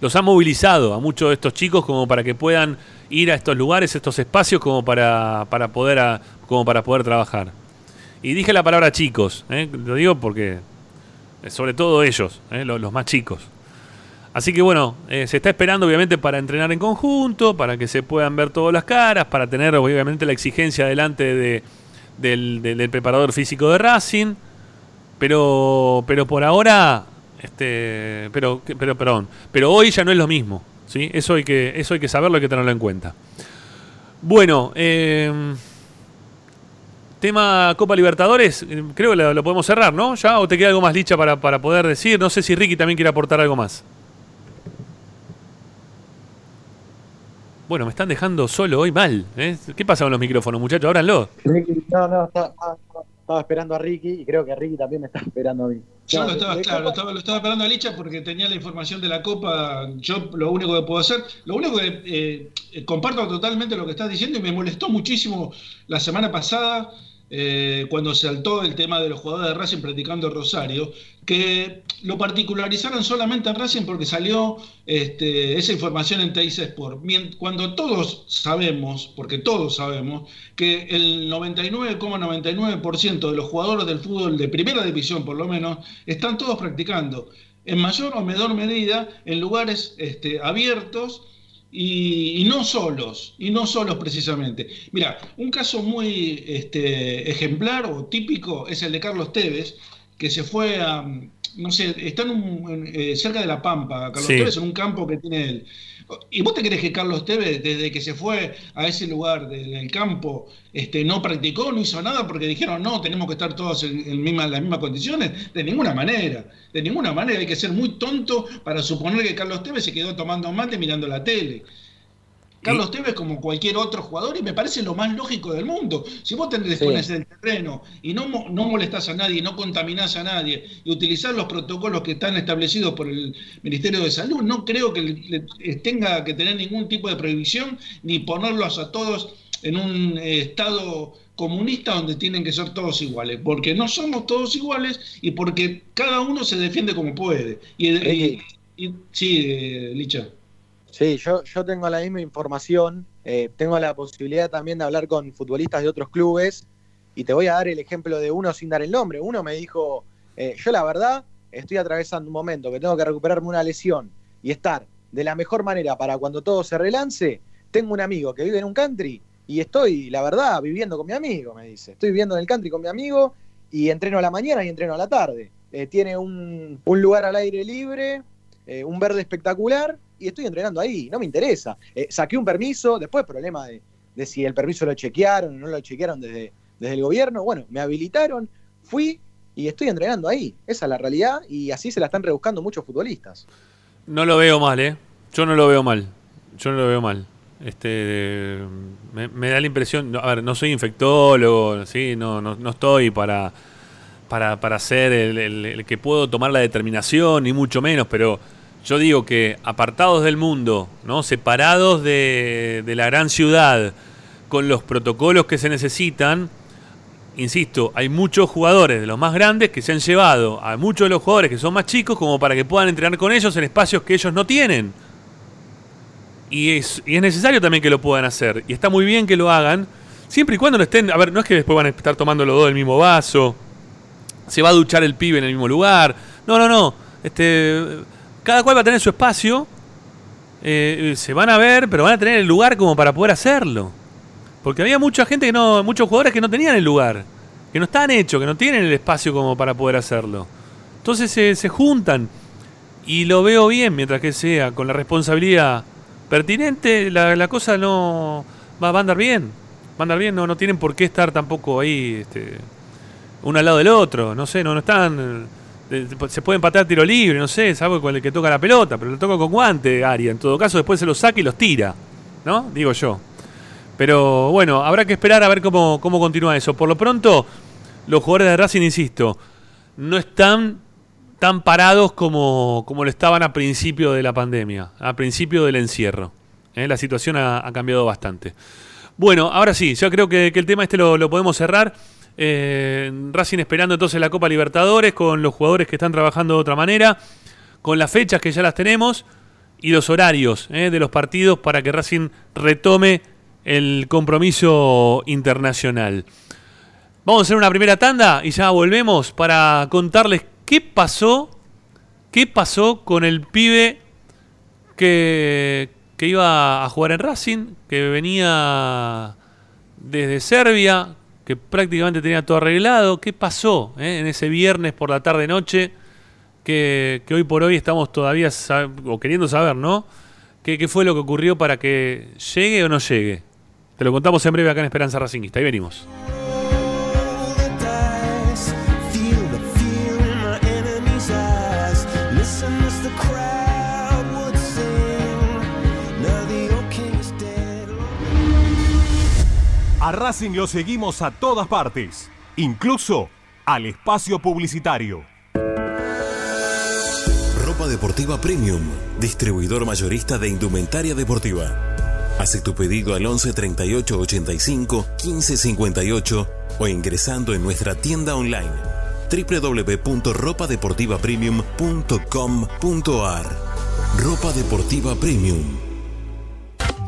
Los han movilizado a muchos de estos chicos como para que puedan ir a estos lugares, estos espacios como para, para poder como para poder trabajar. Y dije la palabra chicos, ¿eh? lo digo porque sobre todo ellos, ¿eh? los, más chicos. Así que bueno, eh, se está esperando obviamente para entrenar en conjunto, para que se puedan ver todas las caras, para tener obviamente la exigencia delante de, del- del preparador físico de Racing. Pero, pero por ahora, este, pero, pero, perdón, pero hoy ya no es lo mismo, ¿sí? Eso hay que, eso hay que saberlo, hay que tenerlo en cuenta. Bueno, eh, tema Copa Libertadores, eh, creo que lo, podemos cerrar, ¿no? ¿Ya? ¿O te queda algo más licha para, para poder decir? No sé si Ricky también quiere aportar algo más. Bueno, me están dejando solo hoy mal. ¿eh? ¿Qué pasa con los micrófonos, muchachos? Ábranlo. No, no, estaba, estaba- estaba esperando a Ricky y creo que Ricky también me está esperando a mí. Yo No, lo estaba, claro, lo estaba, lo estaba esperando a Licha porque tenía la información de la Copa. Yo lo único que puedo hacer, lo único que eh, eh, comparto totalmente lo que estás diciendo y me molestó muchísimo la semana pasada eh, cuando saltó el tema de los jugadores de Racing practicando Rosario, que lo particularizaron solamente a Racing porque salió este, esa información en Teis Sport. Cuando todos sabemos, porque todos sabemos, que el 99,99% de los jugadores del fútbol de primera división, por lo menos, están todos practicando en mayor o menor medida en lugares este, abiertos y, y no solos, y no solos precisamente. Mira, un caso muy este, ejemplar o típico es el de Carlos Tevez, que se fue a, no sé, está en un- en, eh, cerca de La Pampa, Carlos Sí. Tevez, en un campo que tiene él. ¿Y vos te crees que Carlos Tevez, desde que se fue a ese lugar del campo, este, no practicó, no hizo nada porque dijeron, no, tenemos que estar todos en, las mismas condiciones? De ninguna manera, de ninguna manera. Hay que ser muy tonto para suponer que Carlos Tevez se quedó tomando mate mirando la tele. Carlos Tevez como cualquier otro jugador y me parece lo más lógico del mundo. Si vos te te Sí. pones en el terreno y no, no molestás a nadie, no contaminás a nadie y utilizás los protocolos que están establecidos por el Ministerio de Salud, no creo que le- le- tenga que tener ningún tipo de prohibición ni ponerlos a todos en un eh, estado comunista donde tienen que ser todos iguales, porque no somos todos iguales y porque cada uno se defiende como puede. Y, y- y- sí, eh, Licha. Sí, yo, yo tengo la misma información, eh, tengo la posibilidad también de hablar con futbolistas de otros clubes y te voy a dar el ejemplo de uno sin dar el nombre. Uno me dijo, eh, yo la verdad estoy atravesando un momento que tengo que recuperarme una lesión y estar de la mejor manera para cuando todo se relance. Tengo un amigo que vive en un country y estoy, la verdad, viviendo con mi amigo, me dice. Estoy viviendo en el country con mi amigo y entreno a la mañana y entreno a la tarde. Eh, tiene un, un lugar al aire libre, un verde espectacular y estoy entrenando ahí, no me interesa. Eh, saqué un permiso, después problema de, si el permiso lo chequearon o no lo chequearon desde, desde el gobierno. Bueno, me habilitaron, fui y estoy entrenando ahí. Esa es la realidad y así se la están rebuscando muchos futbolistas. No lo veo mal, ¿eh? Yo no lo veo mal. Yo no lo veo mal. Este, me, da la impresión, a ver, no soy infectólogo, ¿sí? no, no, no estoy para, para, para ser el, el- el que puedo tomar la determinación, ni mucho menos, pero yo digo que apartados del mundo, ¿no? separados de, de la gran ciudad, con los protocolos que se necesitan, insisto, hay muchos jugadores de los más grandes que se han llevado a muchos de los jugadores que son más chicos como para que puedan entrenar con ellos en espacios que ellos no tienen. Y es, y es necesario también que lo puedan hacer. Y está muy bien que lo hagan, siempre y cuando no estén... A ver, no es que después van a estar tomando los dos del mismo vaso, se va a duchar el pibe en el mismo lugar. No, no, no. Este, cada cual va a tener su espacio. eh, se van a ver, pero van a tener el lugar como para poder hacerlo. Porque había mucha gente que no, muchos jugadores que no tenían el lugar, que no están hechos, que no tienen el espacio como para poder hacerlo. Entonces se, se juntan y lo veo bien mientras que sea con la responsabilidad pertinente, la, la cosa no va, va a andar bien. Va a andar bien, no, no tienen por qué estar tampoco ahí este, uno al lado del otro, no sé, no, no están... eh, Se puede empatar tiro libre, no sé, es algo con el que toca la pelota, pero lo toca con guante, Aria. En todo caso, después se los saca y los tira, ¿no? Digo yo. Pero bueno, habrá que esperar a ver cómo, cómo continúa eso. Por lo pronto, los jugadores de Racing, insisto, no están tan parados como, como lo estaban a principio de la pandemia, a principio del encierro. ¿eh? La situación ha, cambiado bastante. Bueno, ahora sí, ya creo que, que el tema este lo, lo podemos cerrar. Eh, Racing esperando entonces la Copa Libertadores con los jugadores que están trabajando de otra manera, con las fechas que ya las tenemos y los horarios eh, de los partidos para que Racing retome el compromiso internacional. Vamos a hacer una primera tanda y ya volvemos para contarles qué pasó, qué pasó con el pibe que, que iba a jugar en Racing, que venía desde Serbia, que prácticamente tenía todo arreglado. ¿Qué pasó eh, en ese viernes por la tarde-noche? Que, que hoy por hoy estamos todavía o queriendo saber, ¿no? ¿Qué, ¿Qué fue lo que ocurrió para que llegue o no llegue? Te lo contamos en breve acá en Esperanza Racingista. Ahí venimos. A Racing lo seguimos a todas partes, incluso al espacio publicitario. Ropa Deportiva Premium, distribuidor mayorista de indumentaria deportiva. Hace tu pedido al 11 38 85 15 58 o ingresando en nuestra tienda online www.ropadeportivapremium.com.ar Ropa Deportiva Premium.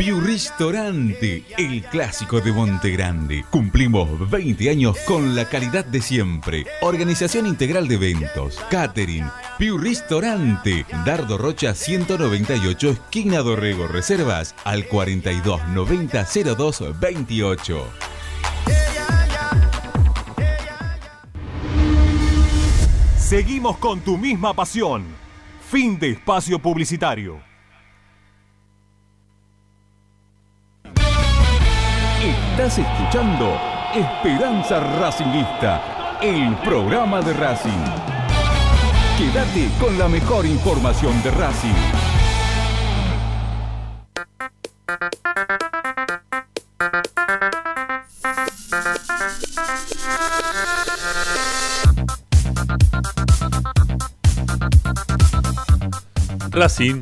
Piu Ristorante, el clásico de Monte Grande. Cumplimos 20 años con la calidad de siempre. Organización integral de eventos, catering. Piu Ristorante, Dardo Rocha 198, esquina Dorrego. Reservas al 42 90 02 28. Seguimos con tu misma pasión. Fin de espacio publicitario. Estás escuchando Esperanza Racingista, el programa de Racing. Quédate con la mejor información de Racing. Racing,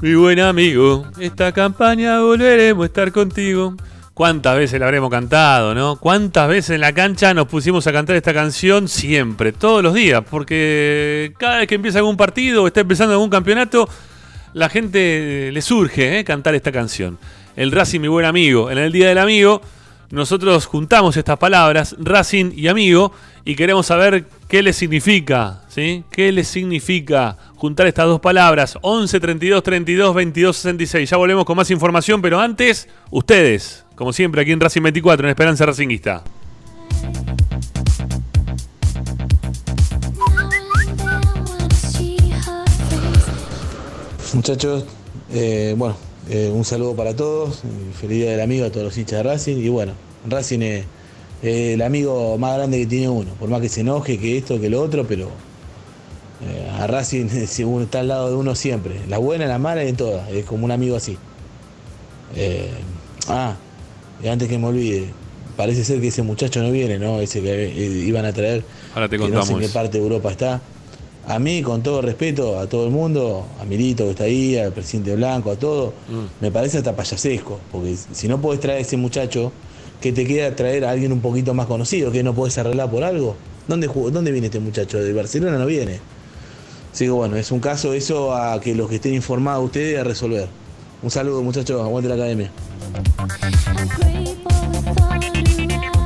mi buen amigo, esta campaña volveremos a estar contigo. ¿Cuántas veces la habremos cantado, no? ¿Cuántas veces en la cancha nos pusimos a cantar esta canción? Siempre, todos los días, porque cada vez que empieza algún partido o está empezando algún campeonato, la gente le surge ¿eh? cantar esta canción. El Racing, mi buen amigo. En el Día del Amigo, nosotros juntamos estas palabras, Racing y amigo, y queremos saber qué le significa, ¿sí? ¿Qué le significa juntar estas dos palabras? 11 32 32 22 66. Ya volvemos con más información, pero antes, ustedes, como siempre, aquí en Racing 24, en Esperanza Racinguista. Muchachos, eh, bueno, eh, un saludo para todos, feliz día del amigo a todos los hinchas de Racing y bueno, Racing es el amigo más grande que tiene uno, por más que se enoje, que esto, que lo otro, pero eh, a Racing si uno está al lado de uno siempre, la buena, la mala y en todas, es como un amigo así. Ah, y antes que me olvide, parece ser que ese muchacho no viene, ¿no? Ese que eh, iban a traer, Ahora te que no sé en contamos. qué parte de Europa está. A mí, con todo respeto a todo el mundo, a Milito que está ahí, al presidente Blanco, a todo, Mm. me parece hasta payasesco, porque si no podés traer a ese muchacho, que te queda traer a alguien un poquito más conocido, que no podés arreglar por algo. ¿Dónde, jugó- ¿Dónde viene este muchacho? De Barcelona no viene. Así que bueno, es un caso eso a que los que estén informados ustedes a resolver. Un saludo muchachos, aguante la academia.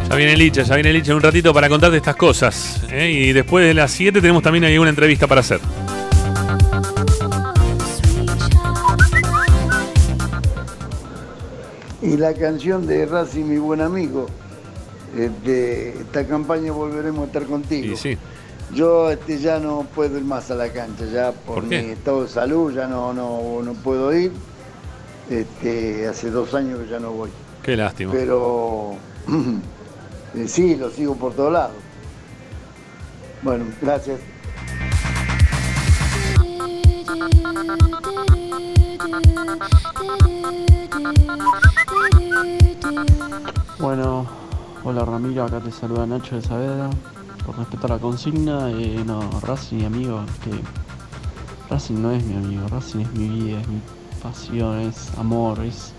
Ya viene Licha, ya viene Licha en un ratito para contarte estas cosas. ¿eh? Y después de las 7 tenemos también ahí una entrevista para hacer. Y la canción de Racing, mi buen amigo, eh, de esta campaña volveremos a estar contigo. Y sí. Yo este, ya no puedo ir más a la cancha, ya por, ¿Por mi estado de salud ya no, no, no puedo ir. Este, hace dos años que ya no voy. Qué lástima. Pero eh, sí, lo sigo por todos lados. Bueno, gracias. Bueno, hola Ramiro, acá te saluda Nacho de Saavedra. Por respeto a la consigna, eh, no, Racing, amigo, que Racing no es mi amigo, Racing es mi vida, es mi pasión, es amor, es,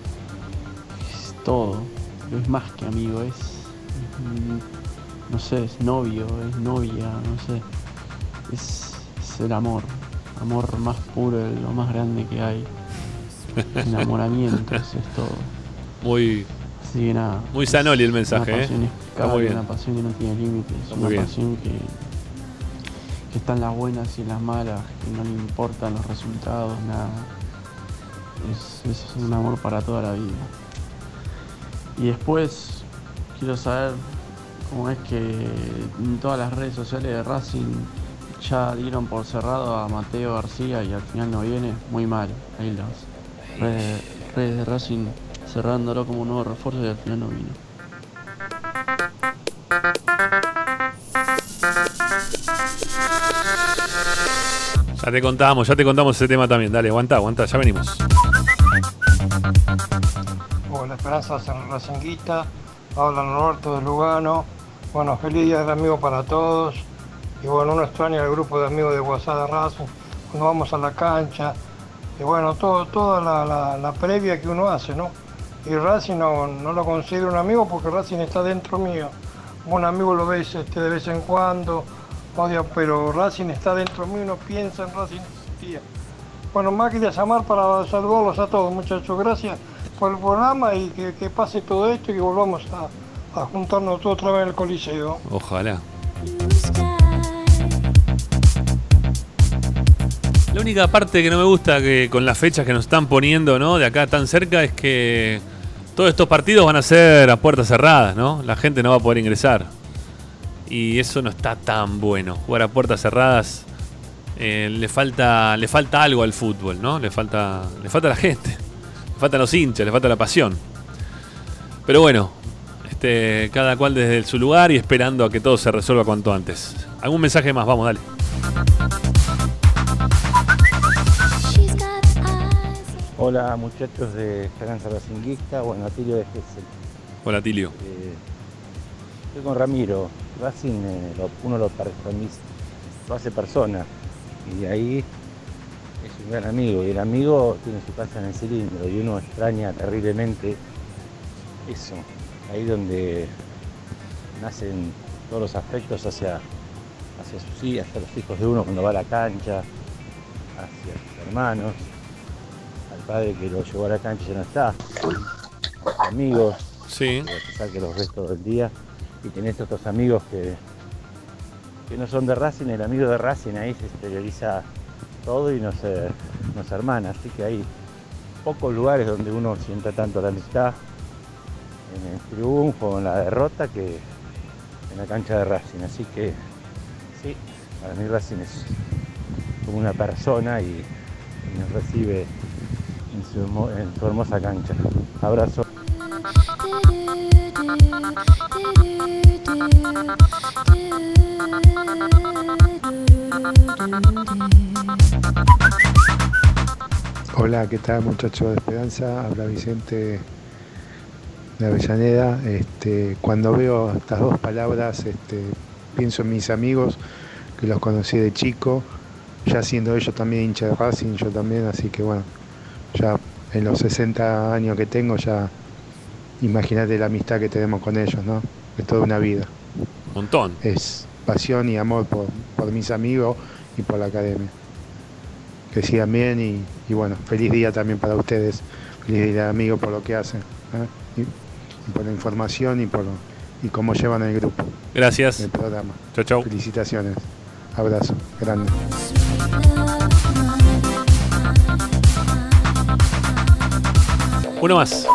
todo. Es más que amigo, es, es, no sé, es novio, es novia, no sé. Es, el amor. Amor más puro, lo más grande que hay. Enamoramiento, eso es todo. Muy, que nada. muy Sanoli el Una mensaje, ¿eh? pasión Está muy bien. Una pasión que no tiene límites. Una bien. pasión que, que está en las buenas y en las malas, que no le importan los resultados, nada. Es, es un amor para toda la vida. Y después quiero saber cómo es que en todas las redes sociales de Racing ya dieron por cerrado a Mateo García y al final no viene. Muy mal. Ahí las redes, de Racing cerrándolo como un nuevo refuerzo y al final no vino. Ya te contamos, ya te contamos ese tema también. Dale, aguanta, aguanta, ya venimos. Esperanza Racinguita, habla Norberto de Lugano. Bueno, feliz día del amigo para todos. Y bueno, uno extraña el grupo de amigos de WhatsApp de Racing, cuando vamos a la cancha. Y bueno, todo, toda la, previa que uno hace, ¿no? Y Racing no, no lo considero un amigo porque Racing está dentro mío. Un amigo lo ves este, de vez en cuando, odia, pero Racing está dentro mío, uno piensa en Racing día. Bueno, más quería llamar para saludarlos a todos, muchachos. Gracias por el programa y que, que pase todo esto y que volvamos a, a juntarnos todos otra vez en el Coliseo. Ojalá. La única parte que no me gusta que con las fechas que nos están poniendo, ¿no? De acá tan cerca es que todos estos partidos van a ser a puertas cerradas, ¿no? La gente no va a poder ingresar. Y eso no está tan bueno. Jugar a puertas cerradas eh, le falta le falta algo al fútbol, ¿no? Le falta le falta la gente, le faltan los hinchas, le falta la pasión. Pero bueno, este, cada cual desde su lugar y esperando a que todo se resuelva cuanto antes. ¿Algún mensaje más? Vamos, dale. Hola muchachos de Esperanza Racinguista, bueno, Atilio de Gessel. Hola, Tilio. Eh, estoy con Ramiro. Racing eh, lo- uno lo, lo hace persona y de ahí es un gran amigo. Y el amigo tiene su casa en el cilindro y uno extraña terriblemente eso. Ahí donde nacen todos los afectos hacia, hacia sus hijos, hacia los hijos de uno cuando va a la cancha, hacia sus hermanos, al padre que lo llevó a la cancha y ya no está, amigos, sí. a pesar que los ves todo el día, y tenés otros amigos que, que no son de Racing, el amigo de Racing ahí se exterioriza todo y nos, eh, nos hermana, así que hay pocos lugares donde uno sienta tanto la amistad en el triunfo, en la derrota, que en la cancha de Racing, así que sí, para mí Racing es como una persona y, y nos recibe en su, hermo- en su hermosa cancha. Abrazo. Hola, ¿qué tal muchachos de Esperanza? Habla Vicente de Avellaneda. Este, cuando veo estas dos palabras, este, pienso en mis amigos que los conocí de chico, ya siendo ellos también hincha de Racing, yo también, así que bueno, ya en los 60 años que tengo, ya imagínate la amistad que tenemos con ellos, ¿no? Es toda una vida. Montón. Es pasión y amor por, por mis amigos y por la academia. Que sigan bien y, y bueno, feliz día también para ustedes. Feliz día amigo por lo que hacen. ¿eh? Y, y por la información y por y cómo llevan el grupo. Gracias. El programa. Chau, chau. Felicitaciones. Abrazo. Grande. Uno más.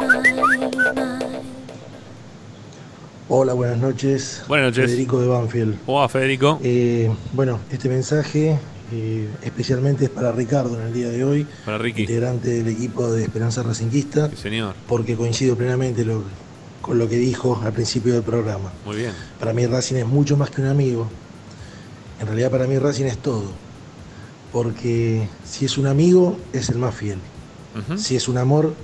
Hola, buenas noches. Buenas noches. Federico de Banfield. Hola, Federico. Eh, bueno, este mensaje eh, especialmente es para Ricardo en el día de hoy, Para Ricky. integrante del equipo de Esperanza Racinguista, Sí, señor. porque coincido plenamente lo- con lo que dijo al principio del programa. Muy bien. Para mí Racing es mucho más que un amigo. En realidad para mí Racing es todo. Porque si es un amigo, es el más fiel. Si es un amor,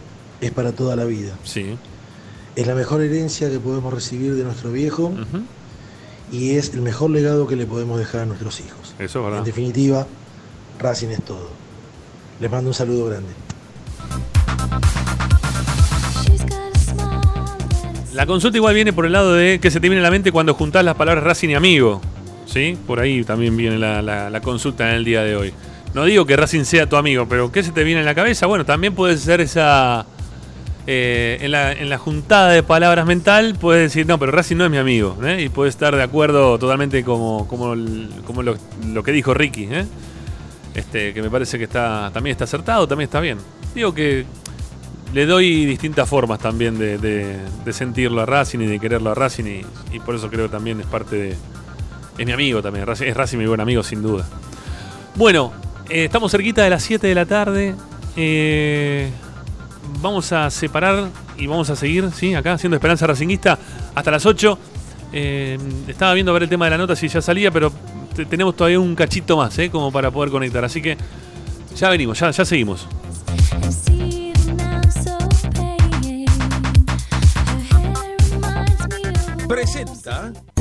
es para toda la vida. Sí. Es la mejor herencia que podemos recibir de nuestro viejo y es el mejor legado que le podemos dejar a nuestros hijos. Eso es En verdad. definitiva, Racing es todo. Les mando un saludo grande. La consulta igual viene por el lado de que se te viene a la mente cuando juntás las palabras Racing y amigo. ¿sí? Por ahí también viene la, la- la consulta en el día de hoy. No digo que Racing sea tu amigo, pero ¿qué se te viene en la cabeza? Bueno, también puede ser esa... eh, en, la, en la juntada de palabras mental puedes decir, no, pero Racing no es mi amigo, ¿eh? Y puedes estar de acuerdo totalmente como, como, como lo, que dijo Ricky, ¿eh? Este, que me parece que está también está acertado, también está bien. Digo que le doy distintas formas también de, de- sentirlo a Racing y de quererlo a Racing y, y por eso creo que también es parte de... Es mi amigo también, es Racing mi buen amigo sin duda. Bueno, estamos cerquita de las 7 de la tarde. Eh, vamos a separar y vamos a seguir, ¿sí? Acá haciendo Esperanza Racinguista hasta las 8. Eh, estaba viendo a ver el tema de la nota si ya salía, pero te- tenemos todavía un cachito más, ¿eh? Como para poder conectar. Así que ya venimos, ya seguimos. Presenta.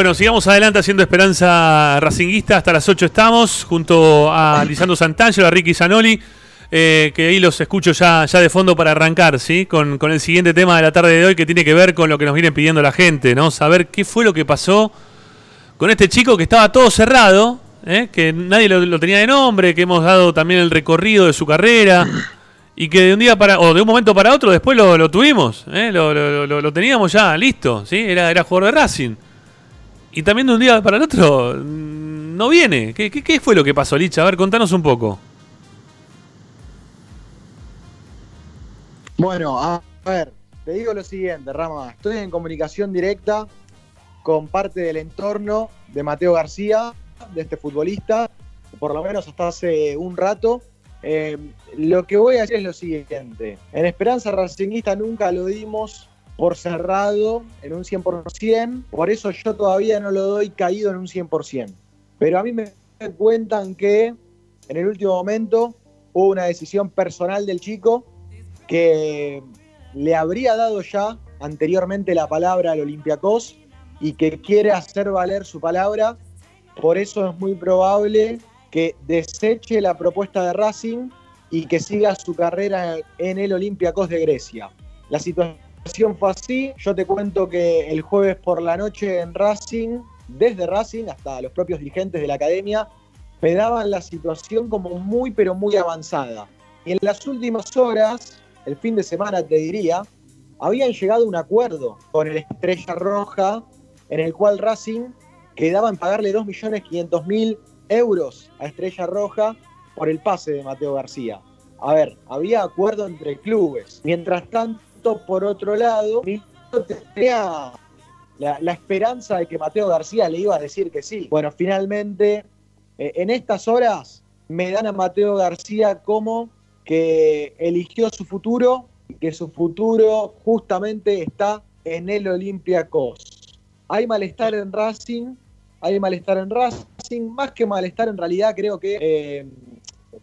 Bueno, sigamos adelante haciendo Esperanza Racinguista. Hasta las 8 estamos, junto a Lisandro Santangelo, a Ricky Zanoli, eh, que ahí los escucho ya, ya de fondo para arrancar, ¿sí? Con, el siguiente tema de la tarde de hoy que tiene que ver con lo que nos viene pidiendo la gente, ¿no? Saber qué fue lo que pasó con este chico que estaba todo cerrado, ¿eh? que nadie lo, tenía de nombre, que hemos dado también el recorrido de su carrera. Y que de un día para, o de un momento para otro, después lo, tuvimos, ¿eh? lo, lo- lo- lo teníamos ya listo, ¿sí? Era, era jugador de Racing. Y también de un día para el otro mm, no viene. ¿Qué, qué, fue lo que pasó, Licha? A ver, contanos un poco. Bueno, a ver, te digo lo siguiente, Rama. Estoy en comunicación directa con parte del entorno de Mateo García, de este futbolista, por lo menos hasta hace un rato. Eh, lo que voy a decir es lo siguiente. En Esperanza Racingista nunca lo dimos por cerrado en un 100%, por eso yo todavía no lo doy caído en un 100%. Pero a mí me cuentan que en el último momento hubo una decisión personal del chico que le habría dado ya anteriormente la palabra al Olympiacos y que quiere hacer valer su palabra. Por eso es muy probable que deseche la propuesta de Racing y que siga su carrera en el Olympiacos de Grecia. La situación fue así. Yo te cuento que el jueves por la noche en Racing, desde Racing hasta los propios dirigentes de la academia, me daban la situación como muy pero muy avanzada. Y en las últimas horas, el fin de semana te diría, habían llegado a un acuerdo con el Estrella Roja en el cual Racing quedaba en pagarle 2.500.000 euros a Estrella Roja por el pase de Mateo García. A ver, había acuerdo entre clubes. Mientras tanto, por otro lado, la esperanza de que Mateo García le iba a decir que sí. Bueno, finalmente, eh, en estas horas me dan a Mateo García como que eligió su futuro y que su futuro justamente está en el Olympiacos. Hay malestar en Racing, hay malestar en Racing, más que malestar en realidad creo que eh,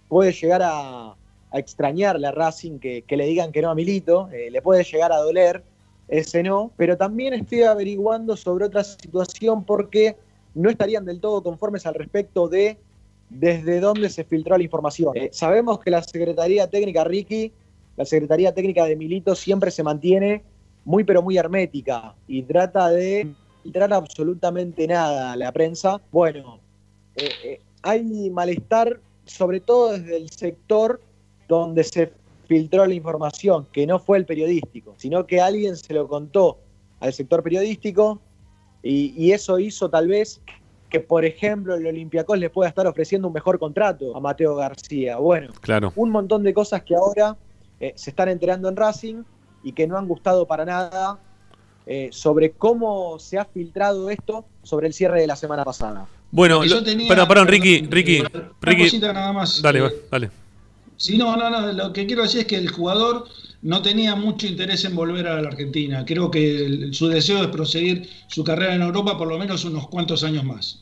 puede llegar a, a extrañarle a Racing que, que le digan que no a Milito, eh, le puede llegar a doler ese no, pero también estoy averiguando sobre otra situación porque no estarían del todo conformes al respecto de desde dónde se filtró la información. Eh, sabemos que la Secretaría Técnica Ricky, la Secretaría Técnica de Milito siempre se mantiene muy pero muy hermética y trata de filtrar absolutamente nada a la prensa. Bueno, eh, eh, hay malestar sobre todo desde el sector donde se filtró la información, que no fue el periodístico, sino que alguien se lo contó al sector periodístico y, y eso hizo tal vez que, por ejemplo, el Olympiacos le pueda estar ofreciendo un mejor contrato a Mateo García. Bueno, Claro. un montón de cosas que ahora eh, se están enterando en Racing y que no han gustado para nada eh, sobre cómo se ha filtrado esto sobre el cierre de la semana pasada. Bueno, Yo tenía- perdón, perdón, Ricky, perdón, Ricky, Ricky. nada más. Dale, Eh, va, dale. Sí, no, no, no. Lo que quiero decir es que el jugador no tenía mucho interés en volver a la Argentina. Creo que el- su deseo es proseguir su carrera en Europa por lo menos unos cuantos años más.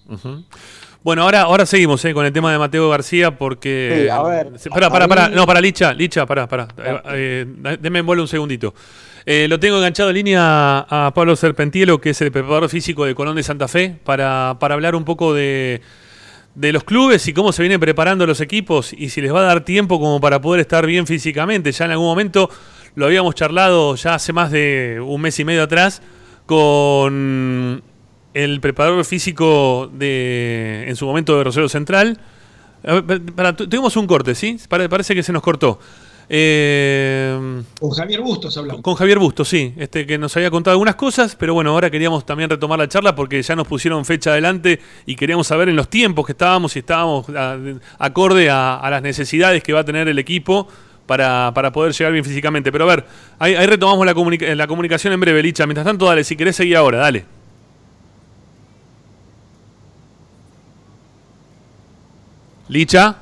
Bueno, ahora, ahora seguimos eh, con el tema de Mateo García porque. Sí, a ver, Sí, Pará, a pará, pará. mí- No, para Licha, Licha, pará, pará. Eh, eh, denme en vuelo un segundito. Eh, lo tengo enganchado en línea a Pablo Serpentielo, que es el preparador físico de Colón de Santa Fe, para, para hablar un poco de, de los clubes y cómo se vienen preparando los equipos y si les va a dar tiempo como para poder estar bien físicamente. Ya en algún momento lo habíamos charlado ya hace más de un mes y medio atrás con el preparador físico de en su momento de Rosario Central. Tuvimos un corte, ¿sí? Pare- parece que se nos cortó. Eh, Con Javier Bustos hablamos. con Javier Bustos, sí, este que nos había contado algunas cosas, pero bueno, ahora queríamos también retomar la charla porque ya nos pusieron fecha adelante y queríamos saber en los tiempos que estábamos, si estábamos a- acorde a, a las necesidades que va a tener el equipo para, para poder llegar bien físicamente. Pero a ver, ahí, ahí retomamos la, comunica- la comunicación en breve, Licha. Mientras tanto, dale, si querés seguir ahora, dale. Licha.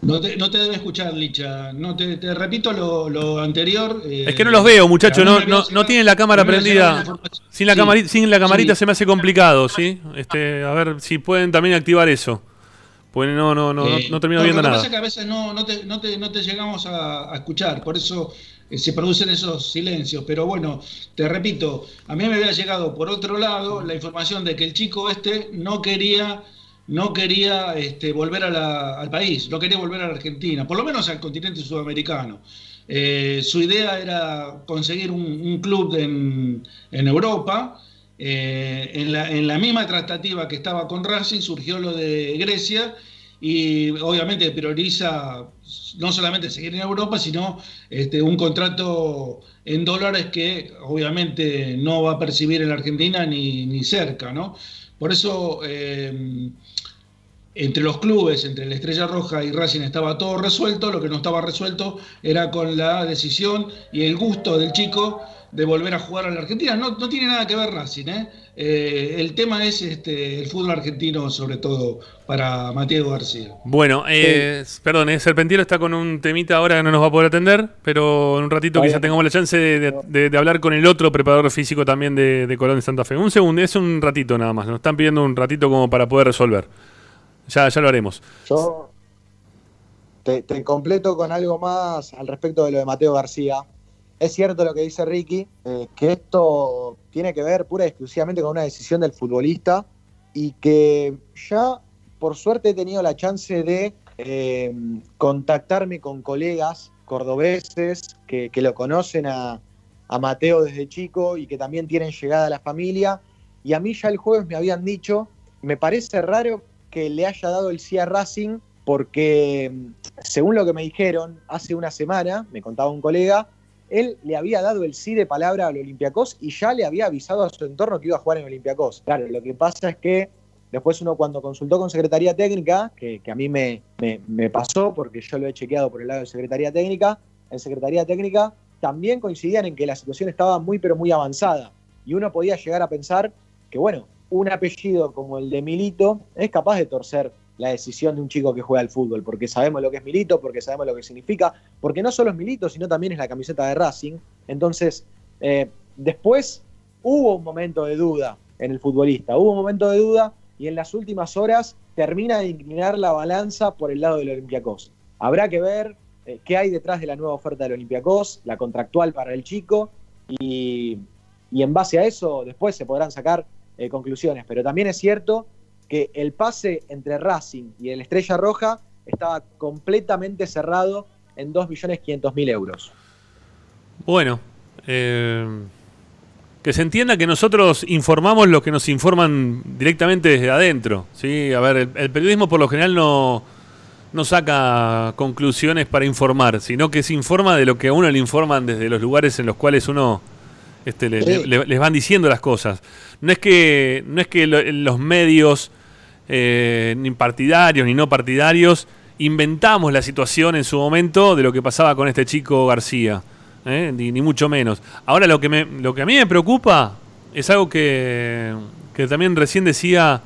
No te, no te debe escuchar, Licha. No te, te repito lo, lo anterior. eh, Es que no los veo, muchachos, no, no, no tienen la cámara prendida. la. Sin la, Sí. sin la camarita Sí. se me hace complicado, ¿sí? Este, a ver si pueden también activar eso. Pues no, no, no, no, Eh, no termino no, viendo lo que nada. pasa es que a veces no, no, te, no, te, no te llegamos a, a escuchar, por eso eh, se producen esos silencios. Pero bueno, te repito, a mí me había llegado por otro lado la información de que el chico este no quería, no quería este, volver a la- al país, no quería volver a la Argentina, por lo menos al continente sudamericano. Eh, su idea era conseguir un, club en, Europa. Eh, en, la, en la misma tratativa que estaba con Racing surgió lo de Grecia y obviamente prioriza no solamente seguir en Europa, sino este, un contrato en dólares que obviamente no va a percibir en la Argentina ni, ni cerca, ¿no? Por eso eh, entre los clubes, entre la Estrella Roja y Racing estaba todo resuelto, lo que no estaba resuelto era con la decisión y el gusto del chico de volver a jugar a la Argentina. No, no tiene nada que ver Racing, ¿eh? Eh, el tema es este, el fútbol argentino, sobre todo para Mateo García. Bueno, eh, perdón, eh, Serpentiero está con un temita ahora que no nos va a poder atender, pero en un ratito quizá tengamos la chance de, de- de- de hablar con el otro preparador físico también de, de Colón de Santa Fe. Un segundo, es un ratito nada más, nos están pidiendo un ratito como para poder resolver. Ya, ya lo haremos. Yo te, te completo con algo más al respecto de lo de Mateo García. Es cierto lo que dice Ricky, eh, que esto tiene que ver pura y exclusivamente con una decisión del futbolista y que ya por suerte he tenido la chance de eh, contactarme con colegas cordobeses que, que lo conocen a, a Mateo desde chico y que también tienen llegada a la familia. Y a mí ya el jueves me habían dicho, me parece raro le haya dado el sí a Racing porque, según lo que me dijeron hace una semana, me contaba un colega, él le había dado el sí de palabra al Olympiacos y ya le había avisado a su entorno que iba a jugar en Olympiacos. Claro, lo que pasa es que después uno cuando consultó con Secretaría Técnica, que, que a mí me, me- me pasó porque yo lo he chequeado por el lado de Secretaría Técnica, en Secretaría Técnica también coincidían en que la situación estaba muy pero muy avanzada y uno podía llegar a pensar que bueno, un apellido como el de Milito es capaz de torcer la decisión de un chico que juega al fútbol, porque sabemos lo que es Milito, porque sabemos lo que significa, porque no solo es Milito, sino también es la camiseta de Racing. Entonces, eh, después hubo un momento de duda en el futbolista, hubo un momento de duda y en las últimas horas termina de inclinar la balanza por el lado del Olympiacos. Habrá que ver eh, qué hay detrás de la nueva oferta del Olympiacos, la contractual para el chico, y, y en base a eso después se podrán sacar eh, conclusiones. Pero también es cierto que el pase entre Racing y el Estrella Roja estaba completamente cerrado en 2.500.000 euros. Bueno, eh, que se entienda que nosotros informamos lo que nos informan directamente desde adentro. ¿sí? A ver, el, el periodismo por lo general no, no saca conclusiones para informar, sino que se informa de lo que a uno le informan desde los lugares en los cuales uno Este, le- Sí. le- les van diciendo las cosas. No es que, no es que lo- los medios, eh, ni partidarios ni no partidarios, inventamos la situación en su momento de lo que pasaba con este chico García. ¿eh? Ni, ni mucho menos. Ahora lo que, me, lo que a mí me preocupa es algo que, que también recién decía.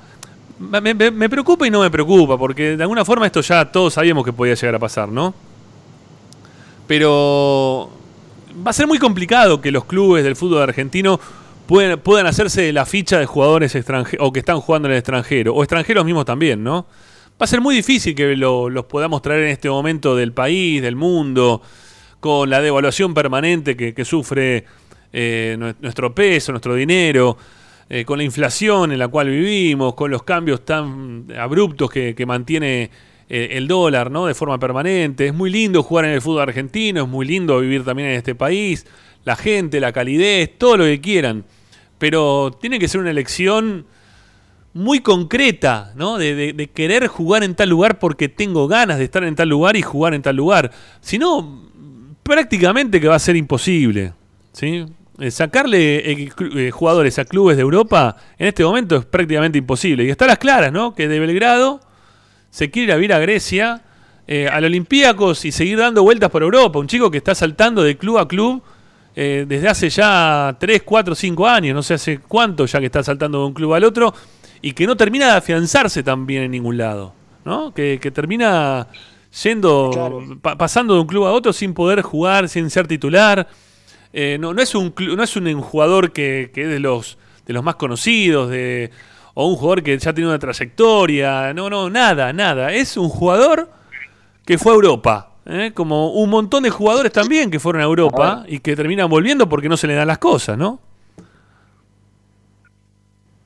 Me, me- me preocupa y no me preocupa, porque de alguna forma esto ya todos sabíamos que podía llegar a pasar, ¿no? Pero va a ser muy complicado que los clubes del fútbol argentino puedan, hacerse la ficha de jugadores extranjeros o que están jugando en el extranjero, o extranjeros mismos también, ¿no? Va a ser muy difícil que lo- los podamos traer en este momento del país, del mundo, con la devaluación permanente que, sufre eh, nue- nuestro peso, nuestro dinero, eh, con la inflación en la cual vivimos, con los cambios tan abruptos que mantiene eh, el dólar ¿no? de forma permanente. Es muy lindo jugar en el fútbol argentino, es muy lindo vivir también en este país, la gente, la calidez, todo lo que quieran. Pero tiene que ser una elección muy concreta, ¿no? De, querer jugar en tal lugar porque tengo ganas de estar en tal lugar y jugar en tal lugar. Si no, prácticamente que va a ser imposible. ¿sí? Eh, Sacarle eh, jugadores a clubes de Europa en este momento es prácticamente imposible. Y está las claras, ¿no? Que de Belgrado se quiere ir a vivir a Grecia, eh, al Olympiacos y seguir dando vueltas por Europa. Un chico que está saltando de club a club eh, desde hace ya 3, 4, 5 años, no sé hace cuánto ya que está saltando de un club al otro y que no termina de afianzarse también en ningún lado, ¿no? Que, que termina yendo, pa- pasando de un club a otro sin poder jugar, sin ser titular. Eh, no, no es un no es un jugador que, que es de los de los más conocidos, de, o un jugador que ya tiene una trayectoria, no, no, nada, nada. Es un jugador que fue a Europa. ¿eh? Como un montón de jugadores también que fueron a Europa y que terminan volviendo porque no se le dan las cosas, ¿no?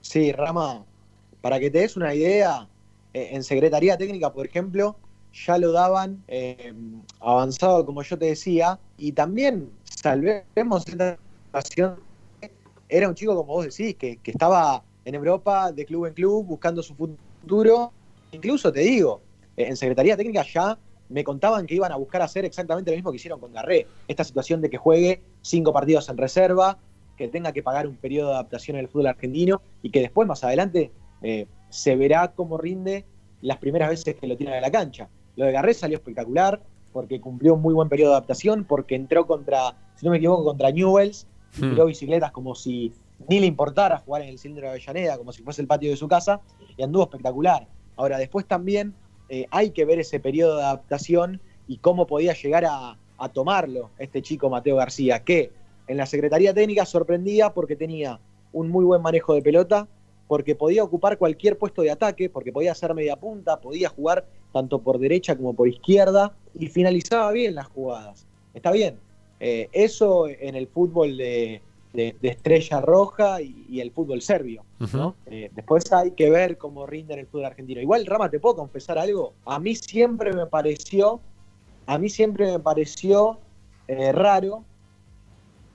Sí, Rama, para que te des una idea, eh, en Secretaría Técnica, por ejemplo, ya lo daban eh, avanzado, como yo te decía, y también salvemos esta situación. Era un chico, como vos decís, que, que estaba en Europa de club en club buscando su futuro. Incluso te digo, en Secretaría Técnica ya me contaban que iban a buscar hacer exactamente lo mismo que hicieron con Garré. Esta situación de que juegue cinco partidos en reserva, que tenga que pagar un periodo de adaptación en el fútbol argentino y que después, más adelante, eh, se verá cómo rinde las primeras veces que lo tiran a la cancha. Lo de Garré salió espectacular porque cumplió un muy buen periodo de adaptación, porque entró contra, si no me equivoco, contra Newells Hmm. tiró bicicletas como si ni le importara jugar en el cilindro de Avellaneda, como si fuese el patio de su casa, y anduvo espectacular. Ahora, después también eh, hay que ver ese periodo de adaptación y cómo podía llegar a, tomarlo este chico Mateo García, que en la Secretaría Técnica sorprendía porque tenía un muy buen manejo de pelota, porque podía ocupar cualquier puesto de ataque, porque podía hacer media punta, podía jugar tanto por derecha como por izquierda y finalizaba bien las jugadas. Está bien. Eh, eso en el fútbol de, de- de estrella roja y, y el fútbol serbio. Eh, después hay que ver cómo rinde en el fútbol argentino. Igual, Rama, ¿te puedo confesar algo? A mí siempre me pareció, a mí siempre me pareció eh, raro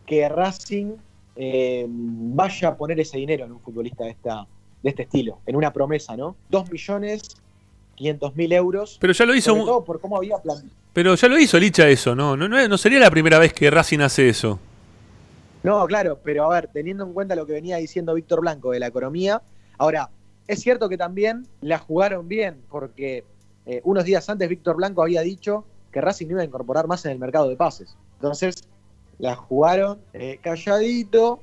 que Racing eh, vaya a poner ese dinero en un futbolista de, esta, de este estilo, en una promesa, ¿no? Dos millones 500 mil euros. Pero ya lo hizo Sobre un- todo por cómo había plan- Pero ya lo hizo Licha eso, ¿no? No, no, no sería la primera vez que Racing hace eso. No, claro, pero a ver, teniendo en cuenta lo que venía diciendo Víctor Blanco de la economía, ahora, es cierto que también la jugaron bien, porque eh, unos días antes Víctor Blanco había dicho que Racing iba a incorporar más en el mercado de pases. Entonces, la jugaron eh, calladito,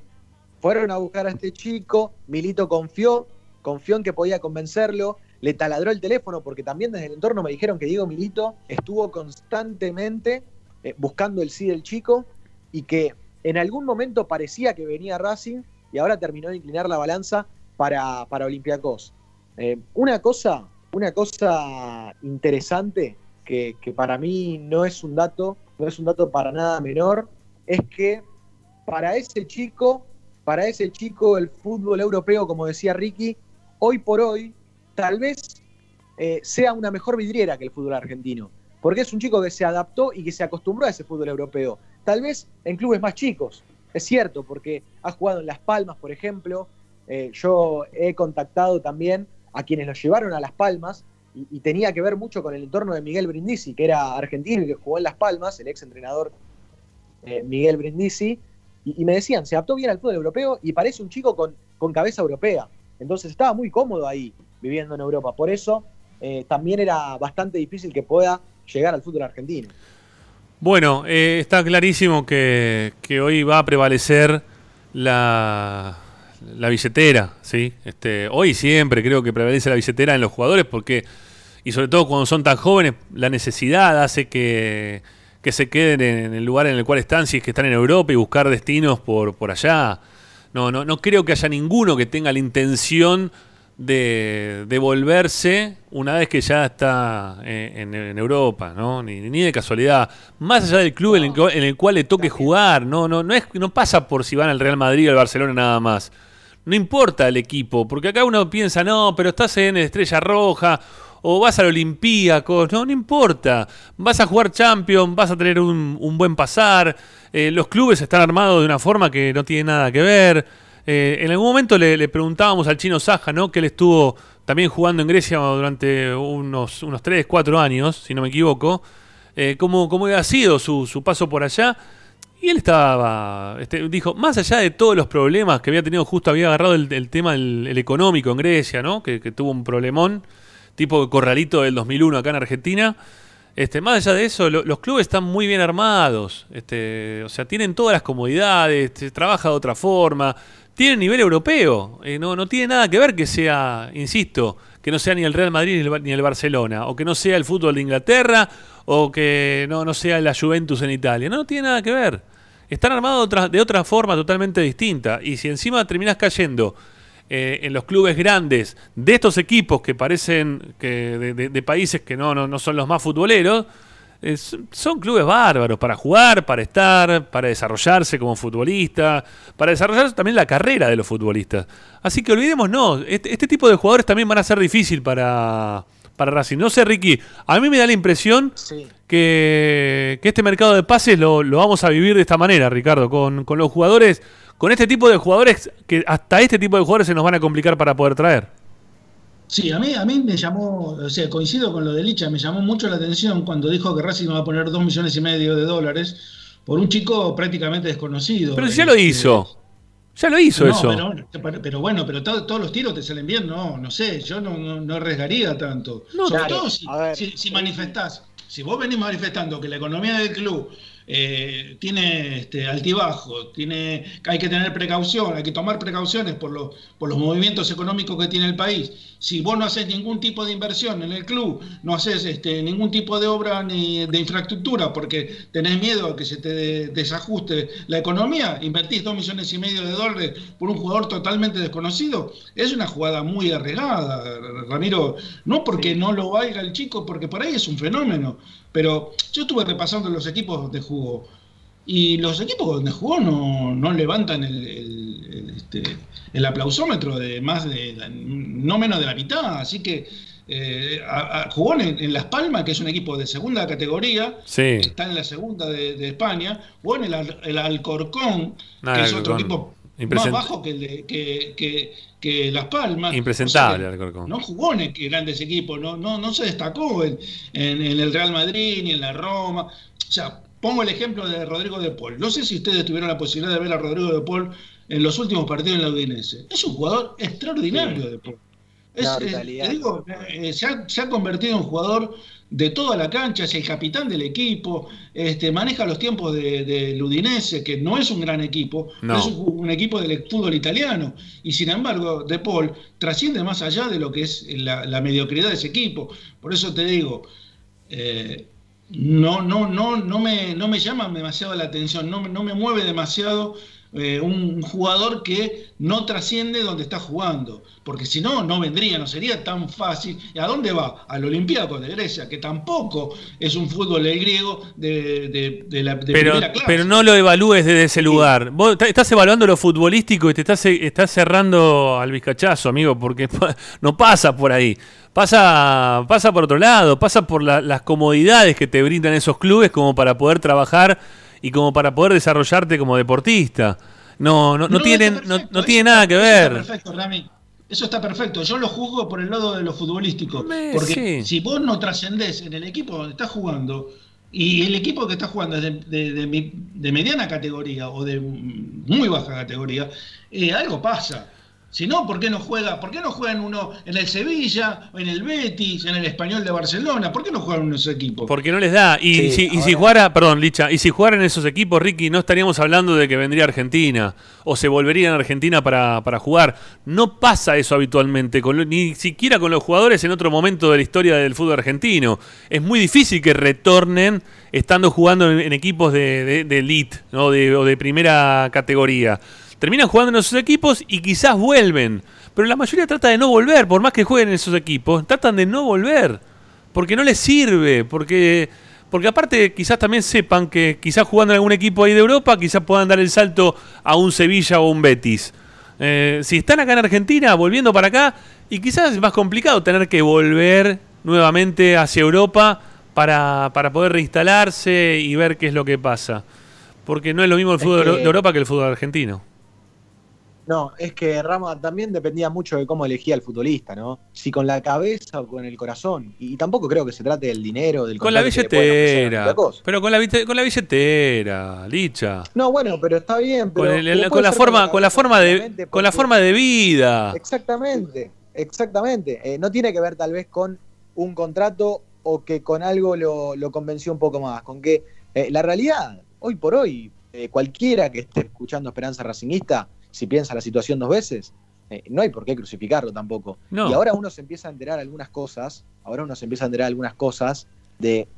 fueron a buscar a este chico, Milito confió, confió en que podía convencerlo, le taladró el teléfono, porque también desde el entorno me dijeron que Diego Milito estuvo constantemente eh, buscando el sí del chico y que en algún momento parecía que venía Racing y ahora terminó de inclinar la balanza para, para Olympiacos. Eh, una cosa, una cosa interesante que, para mí no es un dato, no es un dato para nada menor, es que para ese chico, para ese chico el fútbol europeo, como decía Ricky, hoy por hoy tal vez eh, sea una mejor vidriera que el fútbol argentino, porque es un chico que se adaptó y que se acostumbró a ese fútbol europeo, tal vez en clubes más chicos, es cierto, porque ha jugado en Las Palmas, por ejemplo, eh, yo he contactado también a quienes lo llevaron a Las Palmas y, tenía que ver mucho con el entorno de Miguel Brindisi, que era argentino y que jugó en Las Palmas, el ex entrenador eh, Miguel Brindisi, Y, me decían, se adaptó bien al fútbol europeo y parece un chico con, con cabeza europea. Entonces estaba muy cómodo ahí, viviendo en Europa. Por eso eh, también era bastante difícil que pueda llegar al fútbol argentino. Bueno, eh, está clarísimo que, hoy va a prevalecer la, la billetera, ¿sí? Este, hoy siempre creo que prevalece la billetera en los jugadores porque, y sobre todo cuando son tan jóvenes, la necesidad hace que, que se queden en el lugar en el cual están, si es que están en Europa y buscar destinos por, por allá. No, no, no creo que haya ninguno que tenga la intención de, de volverse una vez que ya está eh, en, en Europa, ¿no? Ni, ni de casualidad. Más allá del club en el, que- en el cual le toque jugar, no, no, no, es, no pasa por si van al Real Madrid o al Barcelona nada más. No importa el equipo, porque acá uno piensa, no, pero estás en Estrella Roja o vas al Olympiacos, no, no importa. Vas a jugar Champions, vas a tener un, un buen pasar. eh, los clubes están armados de una forma que no tiene nada que ver. Eh, en algún momento le, preguntábamos al chino Saja, ¿no? Que él estuvo también jugando en Grecia durante unos, unos 3, 4 años, si no me equivoco. eh, cómo, cómo había sido su, su paso por allá. Y él estaba, este, dijo, más allá de todos los problemas que había tenido, justo había agarrado el, tema el, económico en Grecia, ¿no? Que, tuvo un problemón, tipo Corralito del 2001 acá en Argentina. Este, más allá de eso, lo- los clubes están muy bien armados, este, o sea, tienen todas las comodidades, se trabaja de otra forma, tienen nivel europeo, eh, no, no tiene nada que ver que sea, insisto, que no sea ni el Real Madrid ni el, ni el Barcelona, o que no sea el fútbol de Inglaterra, o que no, no sea la Juventus en Italia, no, no tiene nada que ver. Están armados de otra, de otra forma totalmente distinta, y si encima terminás cayendo eh, en los clubes grandes de estos equipos que parecen que de, de- de países que no, no, no son los más futboleros, son- son clubes bárbaros para jugar, para estar, para desarrollarse como futbolista, para desarrollar también la carrera de los futbolistas. Así que olvidemos, no, este, este tipo de jugadores también van a ser difícil para, para Racing. No sé, Ricky, a mí me da la impresión que, que este mercado de pases lo, lo vamos a vivir de esta manera, Ricardo, con, con los jugadores, con este tipo de jugadores que hasta este tipo de jugadores se nos van a complicar para poder traer. Sí, a mí, a mí me llamó, o sea, coincido con lo de Licha, me llamó mucho la atención cuando dijo que Racing va a poner dos millones y medio de dólares por un chico prácticamente desconocido. Pero si ya lo Este, hizo. Ya lo hizo no, eso. Pero, pero- pero bueno, pero to- todos los tiros te salen bien, no, no sé, yo no, no, no arriesgaría tanto. Sobre claro, todo si, si, si manifestás, si vos venís manifestando que la economía del club eh, tiene este, altibajo, tiene, hay que tener precaución, hay que tomar precauciones por los, por los movimientos económicos que tiene el país. Si vos no haces ningún tipo de inversión en el club, no haces este, ningún tipo de obra ni de infraestructura porque tenés miedo a que se te de- desajuste la economía, invertís dos millones y medio de dólares por un jugador totalmente desconocido, es una jugada muy arriesgada, Ramiro. No porque no lo valga el chico, porque por ahí es un fenómeno. Pero yo estuve repasando los equipos donde jugó. Y los equipos donde jugó no, no levantan el, el- el, este, el aplausómetro de más de la- no menos de la mitad. Así que eh, a- a- jugó en, en Las Palmas, que es un equipo de segunda categoría, Sí. está en la segunda de, de España, jugó en el, Al- el Alcorcón, Ah, que el es otro Alcorcón. equipo más bajo que, el de- que, que- que Las Palmas. Impresentable, O sea, Alcorcón. no jugó en grandes equipos, no, no, no se destacó en, en- en el Real Madrid ni en la Roma. O sea, pongo el ejemplo de Rodrigo de Paul. No sé si ustedes tuvieron la posibilidad de ver a Rodrigo de Paul en los últimos partidos en la Udinese. Es un jugador extraordinario de Paul. Es- te digo, eh, se, ha, se ha convertido en un jugador de toda la cancha, es el capitán del equipo, este, maneja los tiempos de- del Udinese, que no es un gran equipo, No. es un, un equipo del fútbol italiano. Y sin embargo, De Paul trasciende más allá de lo que es la, la mediocridad de ese equipo. Por eso te digo, eh, no, no, no, no, me, no me llama demasiado la atención, no, no me mueve demasiado eh, un jugador que no trasciende donde está jugando, porque si no, no vendría, no sería tan fácil. ¿Y a dónde va? Al Olympiacos de Grecia, que tampoco es un fútbol griego de, de- de la de Pero, primera clase. pero no lo evalúes desde ese lugar. Vos estás evaluando lo futbolístico y te estás, estás cerrando al bizcachazo, amigo, porque no pasa por ahí. Pasa, pasa por otro lado, pasa por la- las comodidades que te brindan esos clubes como para poder trabajar y como para poder desarrollarte como deportista. No, no, no, No, tienen, no, no tiene nada que eso está ver. perfecto, Rami. Eso está perfecto. Yo lo juzgo por el lado de lo futbolístico. Porque sí. si vos no trascendés en el equipo donde estás jugando, Y el equipo que está jugando es de, de- de mediana categoría o de muy baja categoría, eh, algo pasa. Si no, ¿por qué no juega? ¿Por qué no juegan uno en el Sevilla, en el Betis, en el Español de Barcelona? ¿Por qué no juegan unos equipos? Porque no les da. Y, Sí, si, y si jugara, perdón, Licha, y si jugaran esos equipos, Ricky, no estaríamos hablando de que vendría Argentina o se volverían a Argentina para, para jugar. No pasa eso habitualmente, con lo- ni siquiera con los jugadores en otro momento de la historia del fútbol argentino. Es muy difícil que retornen estando jugando en, en equipos de, de- de elite ¿no? de, o de primera categoría. Terminan jugando en esos equipos y quizás vuelven. Pero la mayoría trata de no volver, por más que jueguen en esos equipos, tratan de no volver porque no les sirve, porque porque aparte quizás también sepan que quizás jugando en algún equipo ahí de Europa, quizás puedan dar el salto a un Sevilla o un Betis. Eh, si están acá en Argentina, volviendo para acá, y quizás es más complicado tener que volver nuevamente hacia Europa para, para poder reinstalarse y ver qué es lo que pasa. Porque no es lo mismo el Es fútbol que- de Europa que el fútbol argentino. No, es que Rama también dependía mucho de cómo elegía el futbolista, ¿no? Si con la cabeza o con el corazón. Y tampoco creo que se trate del dinero, del Con la que billetera. Pero con la, con la billetera, Licha. No, bueno, pero está bien. Pero, Con, el- pero con puede la forma, con la forma de, con la forma de vida. Exactamente, exactamente. Eh, no tiene que ver tal vez con un contrato o que con algo lo, lo convenció un poco más. Con que eh, la realidad, hoy por hoy, eh, cualquiera que esté escuchando Esperanza Racingista, si piensa la situación dos veces, eh, no hay por qué crucificarlo tampoco. No. Y ahora uno se empieza a enterar algunas cosas, ahora uno se empieza a enterar algunas cosas de,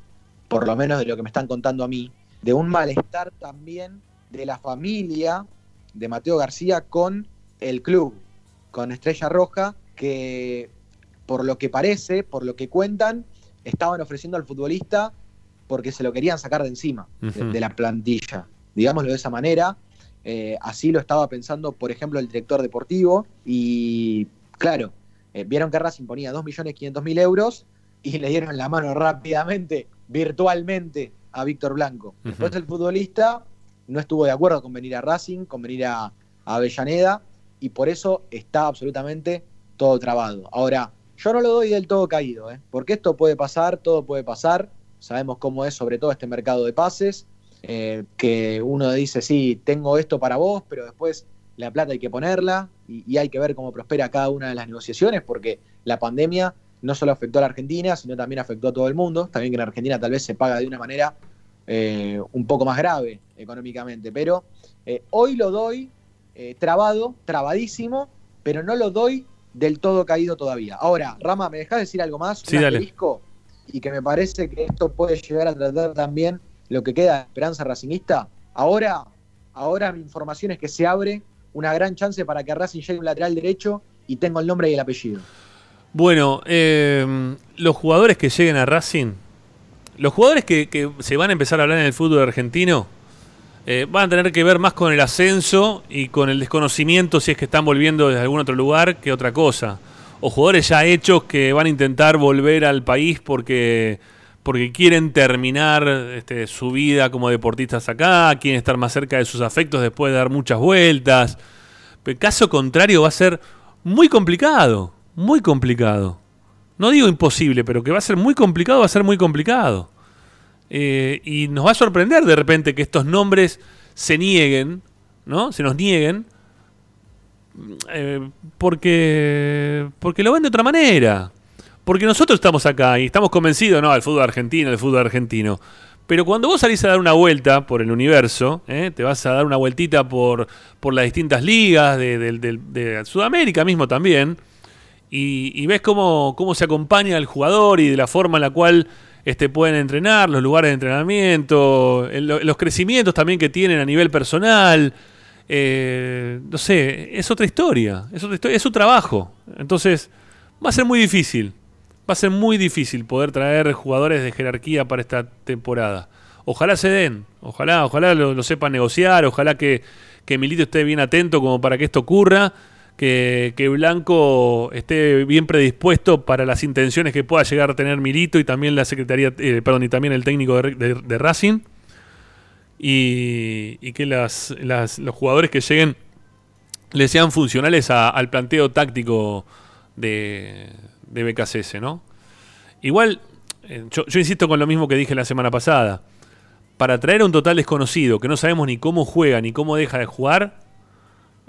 por lo menos de lo que me están contando a mí, de un malestar también de la familia de Mateo García con el club, con Estrella Roja, que por lo que parece, por lo que cuentan, estaban ofreciendo al futbolista porque se lo querían sacar de encima, de la plantilla. Digámoslo de esa manera. Eh, así lo estaba pensando, por ejemplo, el director deportivo. Y claro, eh, vieron que Racing ponía 2.500.000 euros y le dieron la mano rápidamente, virtualmente, a Víctor Blanco. Después el futbolista no estuvo de acuerdo con venir a Racing, con venir a, a Avellaneda, y por eso está absolutamente todo trabado. Ahora, yo no lo doy del todo caído, ¿eh? porque esto puede pasar, todo puede pasar. Sabemos cómo es, sobre todo, este mercado de pases, eh, que uno dice, sí, tengo esto para vos, pero después la plata hay que ponerla y, y hay que ver cómo prospera cada una de las negociaciones, porque la pandemia no solo afectó a la Argentina, sino también afectó a todo el mundo. También que en Argentina tal vez se paga de una manera eh, un poco más grave económicamente, pero eh, hoy lo doy trabado, trabadísimo, pero no lo doy del todo caído todavía. Ahora, Rama, ¿me dejás decir algo más? Sí, Un dale. Y que me parece que esto puede llegar a tratar también lo que queda de esperanza racingista. Ahora, ahora mi información es que se abre una gran chance para que Racing llegue un lateral derecho y tengo el nombre y el apellido. Bueno, eh, los jugadores que lleguen a Racing, los jugadores que, que se van a empezar a hablar en el fútbol argentino, eh, van a tener que ver más con el ascenso y con el desconocimiento si es que están volviendo desde algún otro lugar que otra cosa. O jugadores ya hechos que van a intentar volver al país porque, porque quieren terminar este, su vida como deportistas acá, quieren estar más cerca de sus afectos después de dar muchas vueltas. Pero caso contrario va a ser muy complicado, muy complicado. No digo imposible, pero que va a ser muy complicado, va a ser muy complicado. Eh, y nos va a sorprender de repente que estos nombres se nieguen, ¿no? Se nos nieguen. eh, porque, porque lo ven de otra manera. Porque nosotros estamos acá y estamos convencidos, ¿no? Del fútbol argentino, del fútbol argentino. Pero cuando vos salís a dar una vuelta por el universo, ¿eh? te vas a dar una vueltita por, por las distintas ligas de, de- de- Sudamérica mismo también, y, ves cómo, cómo se acompaña al jugador y de la forma en la cual este, pueden entrenar, los lugares de entrenamiento, los crecimientos también que tienen a nivel personal. eh, no sé, es otra historia, es otra historia, es su trabajo. Entonces, va a ser muy difícil. Va a ser muy difícil poder traer jugadores de jerarquía para esta temporada. Ojalá se den, ojalá, ojalá lo, sepan negociar, ojalá que, que Milito esté bien atento como para que esto ocurra, que, que Blanco esté bien predispuesto para las intenciones que pueda llegar a tener Milito y también la secretaría, eh, perdón, y también el técnico de, Racing. Y, y que las- los jugadores que lleguen le sean funcionales a- al planteo táctico de, de BKCS, ¿no? Igual, eh, yo, insisto con lo mismo que dije la semana pasada. Para traer a un total desconocido que no sabemos ni cómo juega ni cómo deja de jugar,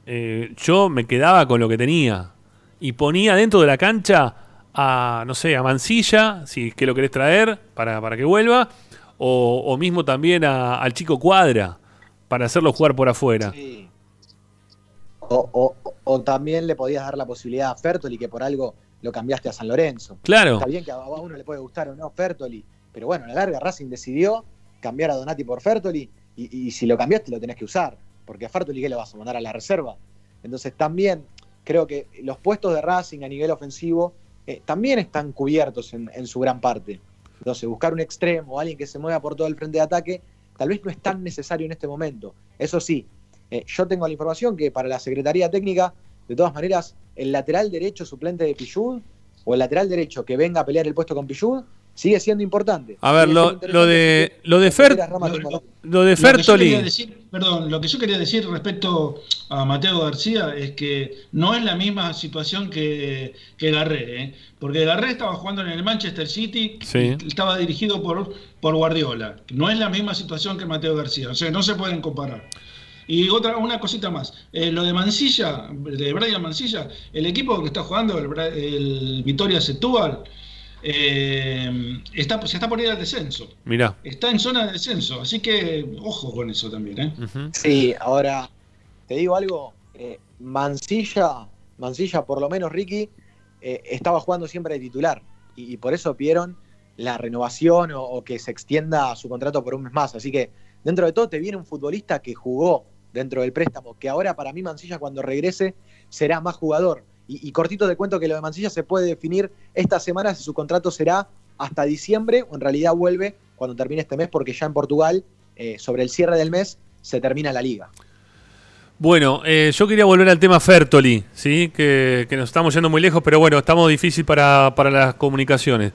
eh, yo me quedaba con lo que tenía. Y ponía dentro de la cancha a, no sé, a Mancilla, si es que lo querés traer para, para que vuelva, o, mismo también al chico Cuadra, para hacerlo jugar por afuera. O, o- o también le podías dar la posibilidad a Fertoli, que por algo lo cambiaste a San Lorenzo. Claro. Está bien que a uno le puede gustar o no Fertoli, pero bueno, a la larga Racing decidió cambiar a Donati por Fertoli y, y si lo cambiaste lo tenés que usar, porque a Fertoli ¿qué le vas a mandar a la reserva? Entonces también creo que los puestos de Racing a nivel ofensivo eh, también están cubiertos en, en su gran parte. Entonces buscar un extremo, alguien que se mueva por todo el frente de ataque, tal vez no es tan necesario en este momento. Eso sí, eh, yo tengo la información que para la Secretaría Técnica, de todas maneras, el lateral derecho suplente de Pichud o el lateral derecho que venga a pelear el puesto con Pichud sigue siendo importante. A ver, lo, de, lo de Fer- lo de Fertoli. decir, perdón, lo que yo quería decir respecto a Mateo García es que no es la misma situación que, que Garré, ¿eh? porque Garré estaba jugando en el Manchester City, Sí. y estaba dirigido por, por Guardiola. No es la misma situación que Mateo García, o sea, no se pueden comparar. Y otra, una cosita más, Eh, lo de Mancilla, de Brian Mancilla, el equipo que está jugando, el, Bra- el Vitoria Setúbal, eh, está, se está por ir al descenso. Mirá. Está en zona de descenso, así que ojo con eso también, ¿eh? Sí, ahora te digo algo, eh, Mancilla, Mancilla, por lo menos Ricky, eh, estaba jugando siempre de titular y, y por eso pidieron la renovación o, o que se extienda su contrato por un mes más. Así que dentro de todo te viene un futbolista que jugó dentro del préstamo, que ahora para mí Mancilla cuando regrese será más jugador. Y, cortito te cuento que lo de Mancilla se puede definir esta semana si su contrato será hasta diciembre o en realidad vuelve cuando termine este mes porque ya en Portugal, eh, sobre el cierre del mes, se termina la liga. Bueno, eh, yo quería volver al tema Fertoli, ¿sí? Que, nos estamos yendo muy lejos, pero bueno, estamos difícil para, para las comunicaciones.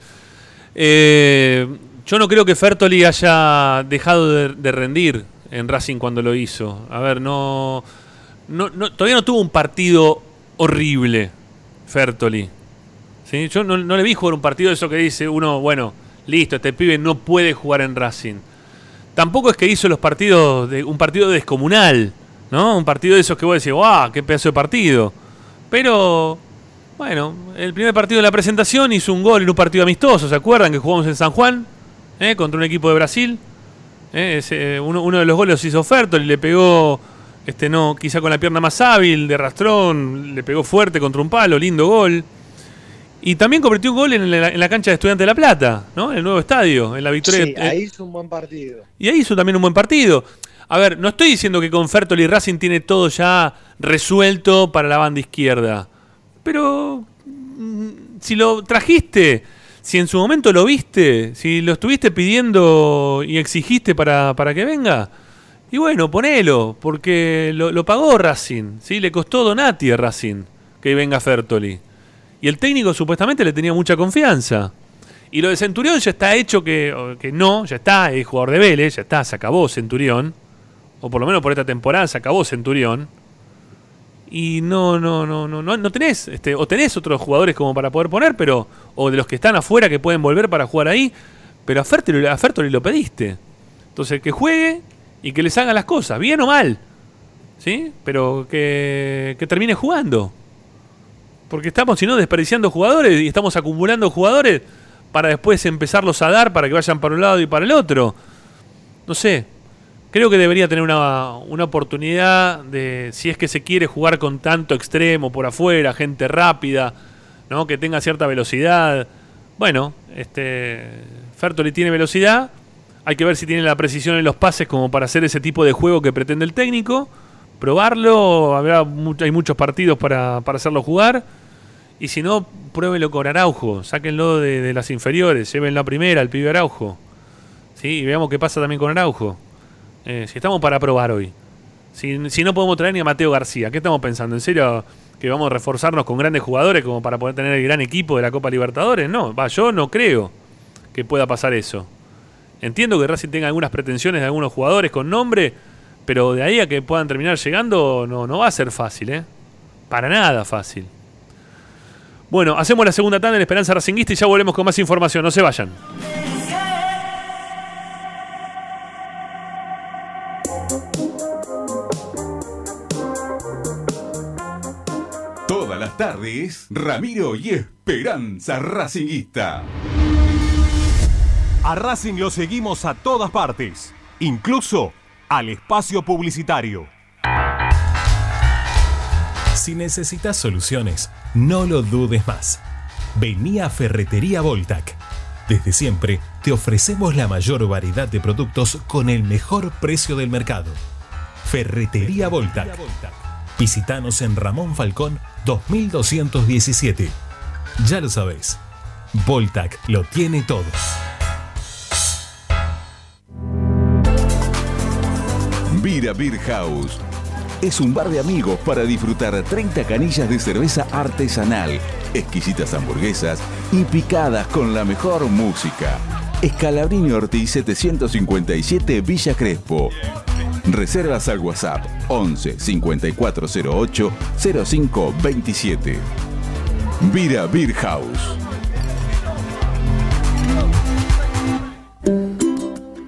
Eh, yo no creo que Fertoli haya dejado de, de rendir en Racing cuando lo hizo. A ver, no, no, todavía no tuvo un partido horrible, Fertoli. Yo no, no le vi jugar un partido de eso que dice uno, bueno, listo, este pibe no puede jugar en Racing. Tampoco es que hizo los partidos de un partido descomunal, ¿no? Un partido de esos que vos decís, ¡guau! ¡Qué pedazo de partido! Pero, bueno, el primer partido de la presentación hizo un gol en un partido amistoso, ¿se acuerdan? Que jugamos en San Juan, ¿eh? contra un equipo de Brasil. ¿Eh? Ese, uno, uno de los goles hizo Fertoli, le pegó, este no, quizá con la pierna más hábil, de rastrón, le pegó fuerte contra un palo, lindo gol. Y también convirtió un gol en la, en la cancha de Estudiantes de La Plata, ¿no? En el nuevo estadio, en la victoria. Sí, eh, ahí hizo un buen partido. y ahí hizo también un buen partido. A ver, no estoy diciendo que con Fertoli Racing tiene todo ya resuelto para la banda izquierda. Pero mm, si lo trajiste, si en su momento lo viste, si lo estuviste pidiendo y exigiste para, para que venga, y bueno, ponelo, porque lo, pagó Racing, ¿sí? Le costó Donati a Racing que venga Fertoli. Y el técnico supuestamente le tenía mucha confianza. Y lo de Centurión ya está hecho que, que no, ya está, es jugador de Vélez, ya está, se acabó Centurión. O por lo menos por esta temporada se acabó Centurión. Y no, no, no, no, no, no tenés, este, o tenés otros jugadores como para poder poner, pero, o de los que están afuera que pueden volver para jugar ahí, pero a Fertoli, a Fertoli lo pediste. Entonces que juegue y que les haga las cosas, bien o mal. ¿Sí? Pero que, que termine jugando. Porque estamos, si no, desperdiciando jugadores y estamos acumulando jugadores para después empezarlos a dar para que vayan para un lado y para el otro. No sé. Creo que debería tener una, una oportunidad de, si es que se quiere jugar con tanto extremo por afuera, gente rápida, ¿no? que tenga cierta velocidad. Bueno, este Fertoli tiene velocidad. Hay que ver si tiene la precisión en los pases como para hacer ese tipo de juego que pretende el técnico. Probarlo, habrá hay muchos partidos para, para hacerlo jugar. Y si no, pruébelo con Araujo. Sáquenlo de, de las inferiores. Llévenlo a primera, al pibe Araujo. ¿Sí? Y veamos qué pasa también con Araujo. Eh, si estamos para probar hoy. Si, no podemos traer ni a Mateo García, ¿qué estamos pensando? ¿En serio que vamos a reforzarnos con grandes jugadores como para poder tener el gran equipo de la Copa Libertadores? No, va, yo no creo que pueda pasar eso. Entiendo que Racing tenga algunas pretensiones de algunos jugadores con nombre, pero de ahí a que puedan terminar llegando no, no va a ser fácil, ¿eh? Para nada fácil. Bueno, hacemos la segunda tanda en Esperanza Racinguista y ya volvemos con más información. No se vayan. Tardes, Ramiro y Esperanza Racinguista. A Racing lo seguimos a todas partes, incluso al espacio publicitario. Si necesitas soluciones, no lo dudes más. Vení a Ferretería Voltac. Desde siempre te ofrecemos la mayor variedad de productos con el mejor precio del mercado. Ferretería Voltac. Visítanos en Ramón Falcón 2217. Ya lo sabéis, Voltac lo tiene todo. Vira Beer House. Es un bar de amigos para disfrutar 30 canillas de cerveza artesanal, exquisitas hamburguesas y picadas con la mejor música. Escalabrini Ortiz 757 Villa Crespo. Reservas al WhatsApp 11 5408 0527. Vira Beer House.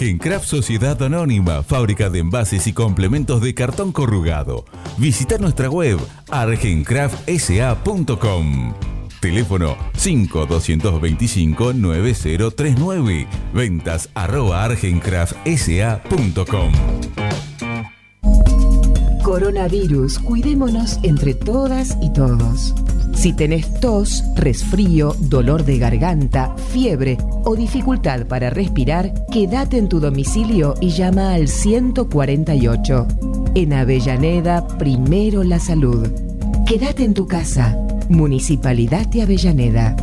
Argencraft Sociedad Anónima, fábrica de envases y complementos de cartón corrugado. Visita nuestra web argencraftsa.com. Teléfono 5225-9039. Ventas arroba argencraftsa.com. Coronavirus, cuidémonos entre todas y todos. Si tenés tos, resfrío, dolor de garganta, fiebre o dificultad para respirar, quédate en tu domicilio y llama al 148. En Avellaneda, primero la salud. Quédate en tu casa. Municipalidad de Avellaneda.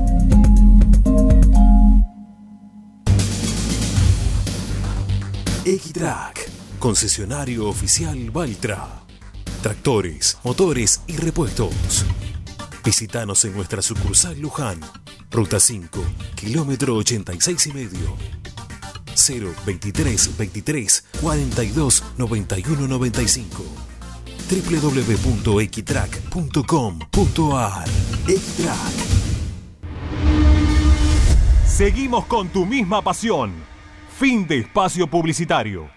Equitrack, concesionario oficial Valtra. Tractores, motores y repuestos. Visítanos en nuestra sucursal Luján, Ruta 5, kilómetro 86 y medio. 023 23 42 91 95 www.equitrack.com.ar Equitrack Seguimos con tu misma pasión. Fin de espacio publicitario.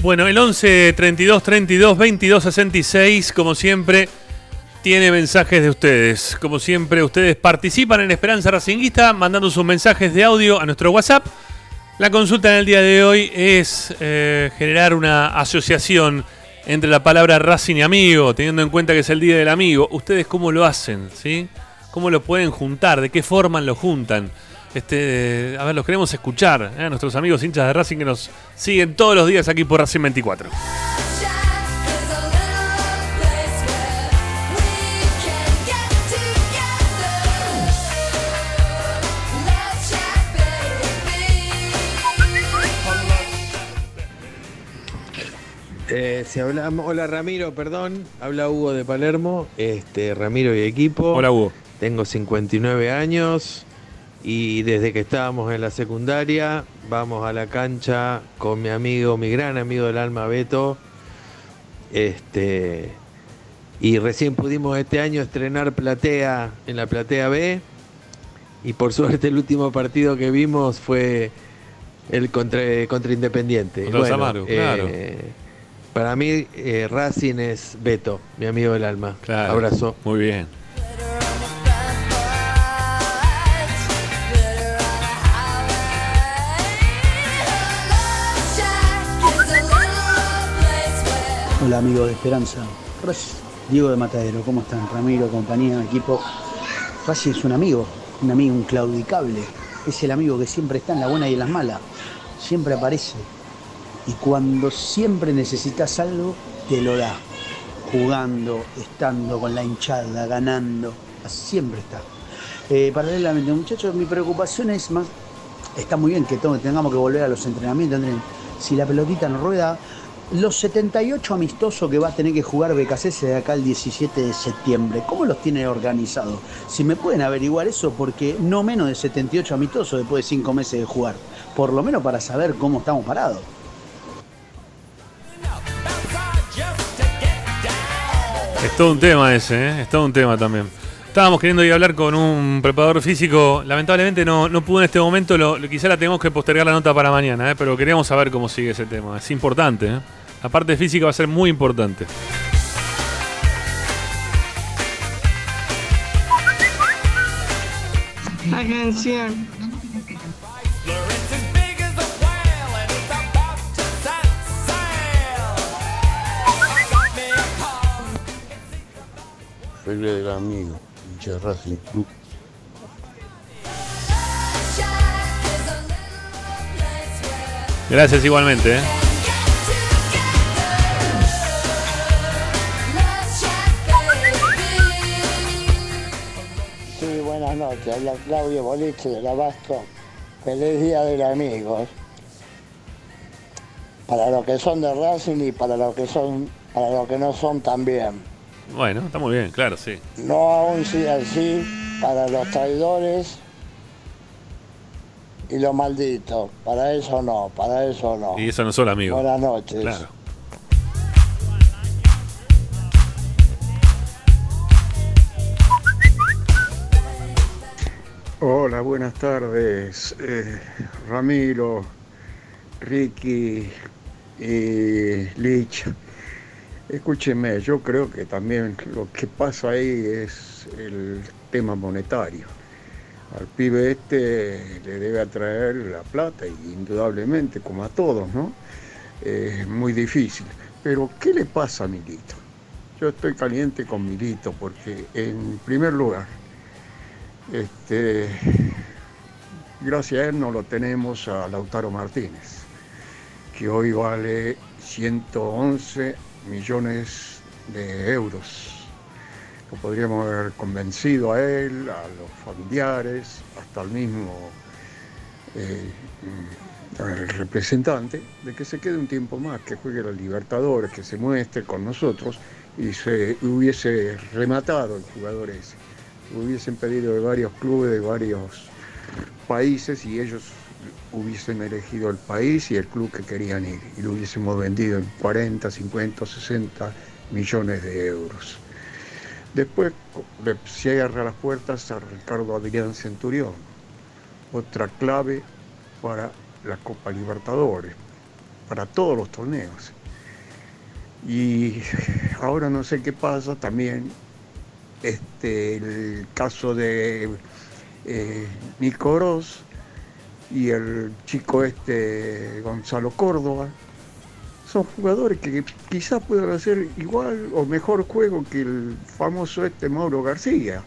Bueno, el 11 32 32 22 66, como siempre, tiene mensajes de ustedes. Como siempre, ustedes participan en Esperanza Racinguista mandando sus mensajes de audio a nuestro WhatsApp. La consulta en el día de hoy es eh, generar una asociación entre la palabra Racing y amigo, teniendo en cuenta que es el Día del Amigo. ¿Ustedes cómo lo hacen? ¿Sí? ¿Cómo lo pueden juntar? ¿De qué forma lo juntan? Este, a ver, los queremos escuchar, ¿eh? a nuestros amigos hinchas de Racing que nos siguen todos los días aquí por Racing 24. Eh, si hablamos, hola Ramiro, perdón, habla Hugo de Palermo, este Ramiro y equipo. Hola Hugo. Tengo 59 años y desde que estábamos en la secundaria vamos a la cancha con mi amigo, mi gran amigo del alma Beto. Este y recién pudimos este año estrenar platea en la platea B y por suerte el último partido que vimos fue el contra, contra Independiente. Contra los Amaru, claro. eh, para mí, eh, Racing es Beto, mi amigo del alma. Claro. Abrazo. Muy bien. Hola amigos de Esperanza. Diego de Matadero, ¿cómo están? Ramiro, compañía, equipo. Racing es un amigo, un amigo inclaudicable. Es el amigo que siempre está en la buena y en las malas. Siempre aparece. Y cuando siempre necesitas algo, te lo da. Jugando, estando con la hinchada, ganando. Siempre está. Eh, paralelamente, muchachos, mi preocupación es más. Está muy bien que tengamos que volver a los entrenamientos. Si la pelotita no rueda, los 78 amistosos que va a tener que jugar BKC de acá el 17 de septiembre, ¿cómo los tiene organizados? Si me pueden averiguar eso, porque no menos de 78 amistosos después de 5 meses de jugar, por lo menos para saber cómo estamos parados. Es todo un tema ese, ¿eh? es todo un tema también. Estábamos queriendo ir a hablar con un preparador físico. Lamentablemente no, no pudo en este momento. Lo, quizá la tenemos que postergar la nota para mañana, ¿eh? pero queríamos saber cómo sigue ese tema. Es importante. ¿eh? La parte física va a ser muy importante. Atención. Feria del amigo, Racing Club. Gracias igualmente. ¿eh? Buenas noches. Habla Claudio Boliche del Abasto. Feliz Día del Amigo. Para los que son de Racing y para los que son, para los que no son también. Bueno, está muy bien, claro, sí. No aún sí así para los traidores y los malditos. Para eso no, para eso no. Y eso no solo amigo. Buenas noches. Claro. Hola, buenas tardes. Eh, Ramiro, Ricky y Lich. Escúcheme, yo creo que también lo que pasa ahí es el tema monetario. Al pibe este le debe atraer la plata, indudablemente, como a todos, ¿no? Es muy difícil. Pero, ¿qué le pasa a Milito? Yo estoy caliente con Milito porque, en primer lugar, este, gracias a él no lo tenemos a Lautaro Martínez, que hoy vale 111 millones de euros. Lo podríamos haber convencido a él, a los familiares, hasta al mismo eh, representante, de que se quede un tiempo más, que juegue la Libertadores, que se muestre con nosotros y se hubiese rematado el jugador ese. Hubiesen pedido de varios clubes, de varios países y ellos hubiesen elegido el país y el club que querían ir y lo hubiésemos vendido en 40, 50, 60 millones de euros. Después le cierra las puertas a Ricardo Adrián Centurión, otra clave para la Copa Libertadores, para todos los torneos. Y ahora no sé qué pasa también, este, el caso de eh, Nico Oroz y el chico este Gonzalo Córdoba. Son jugadores que quizás puedan hacer igual o mejor juego que el famoso este Mauro García.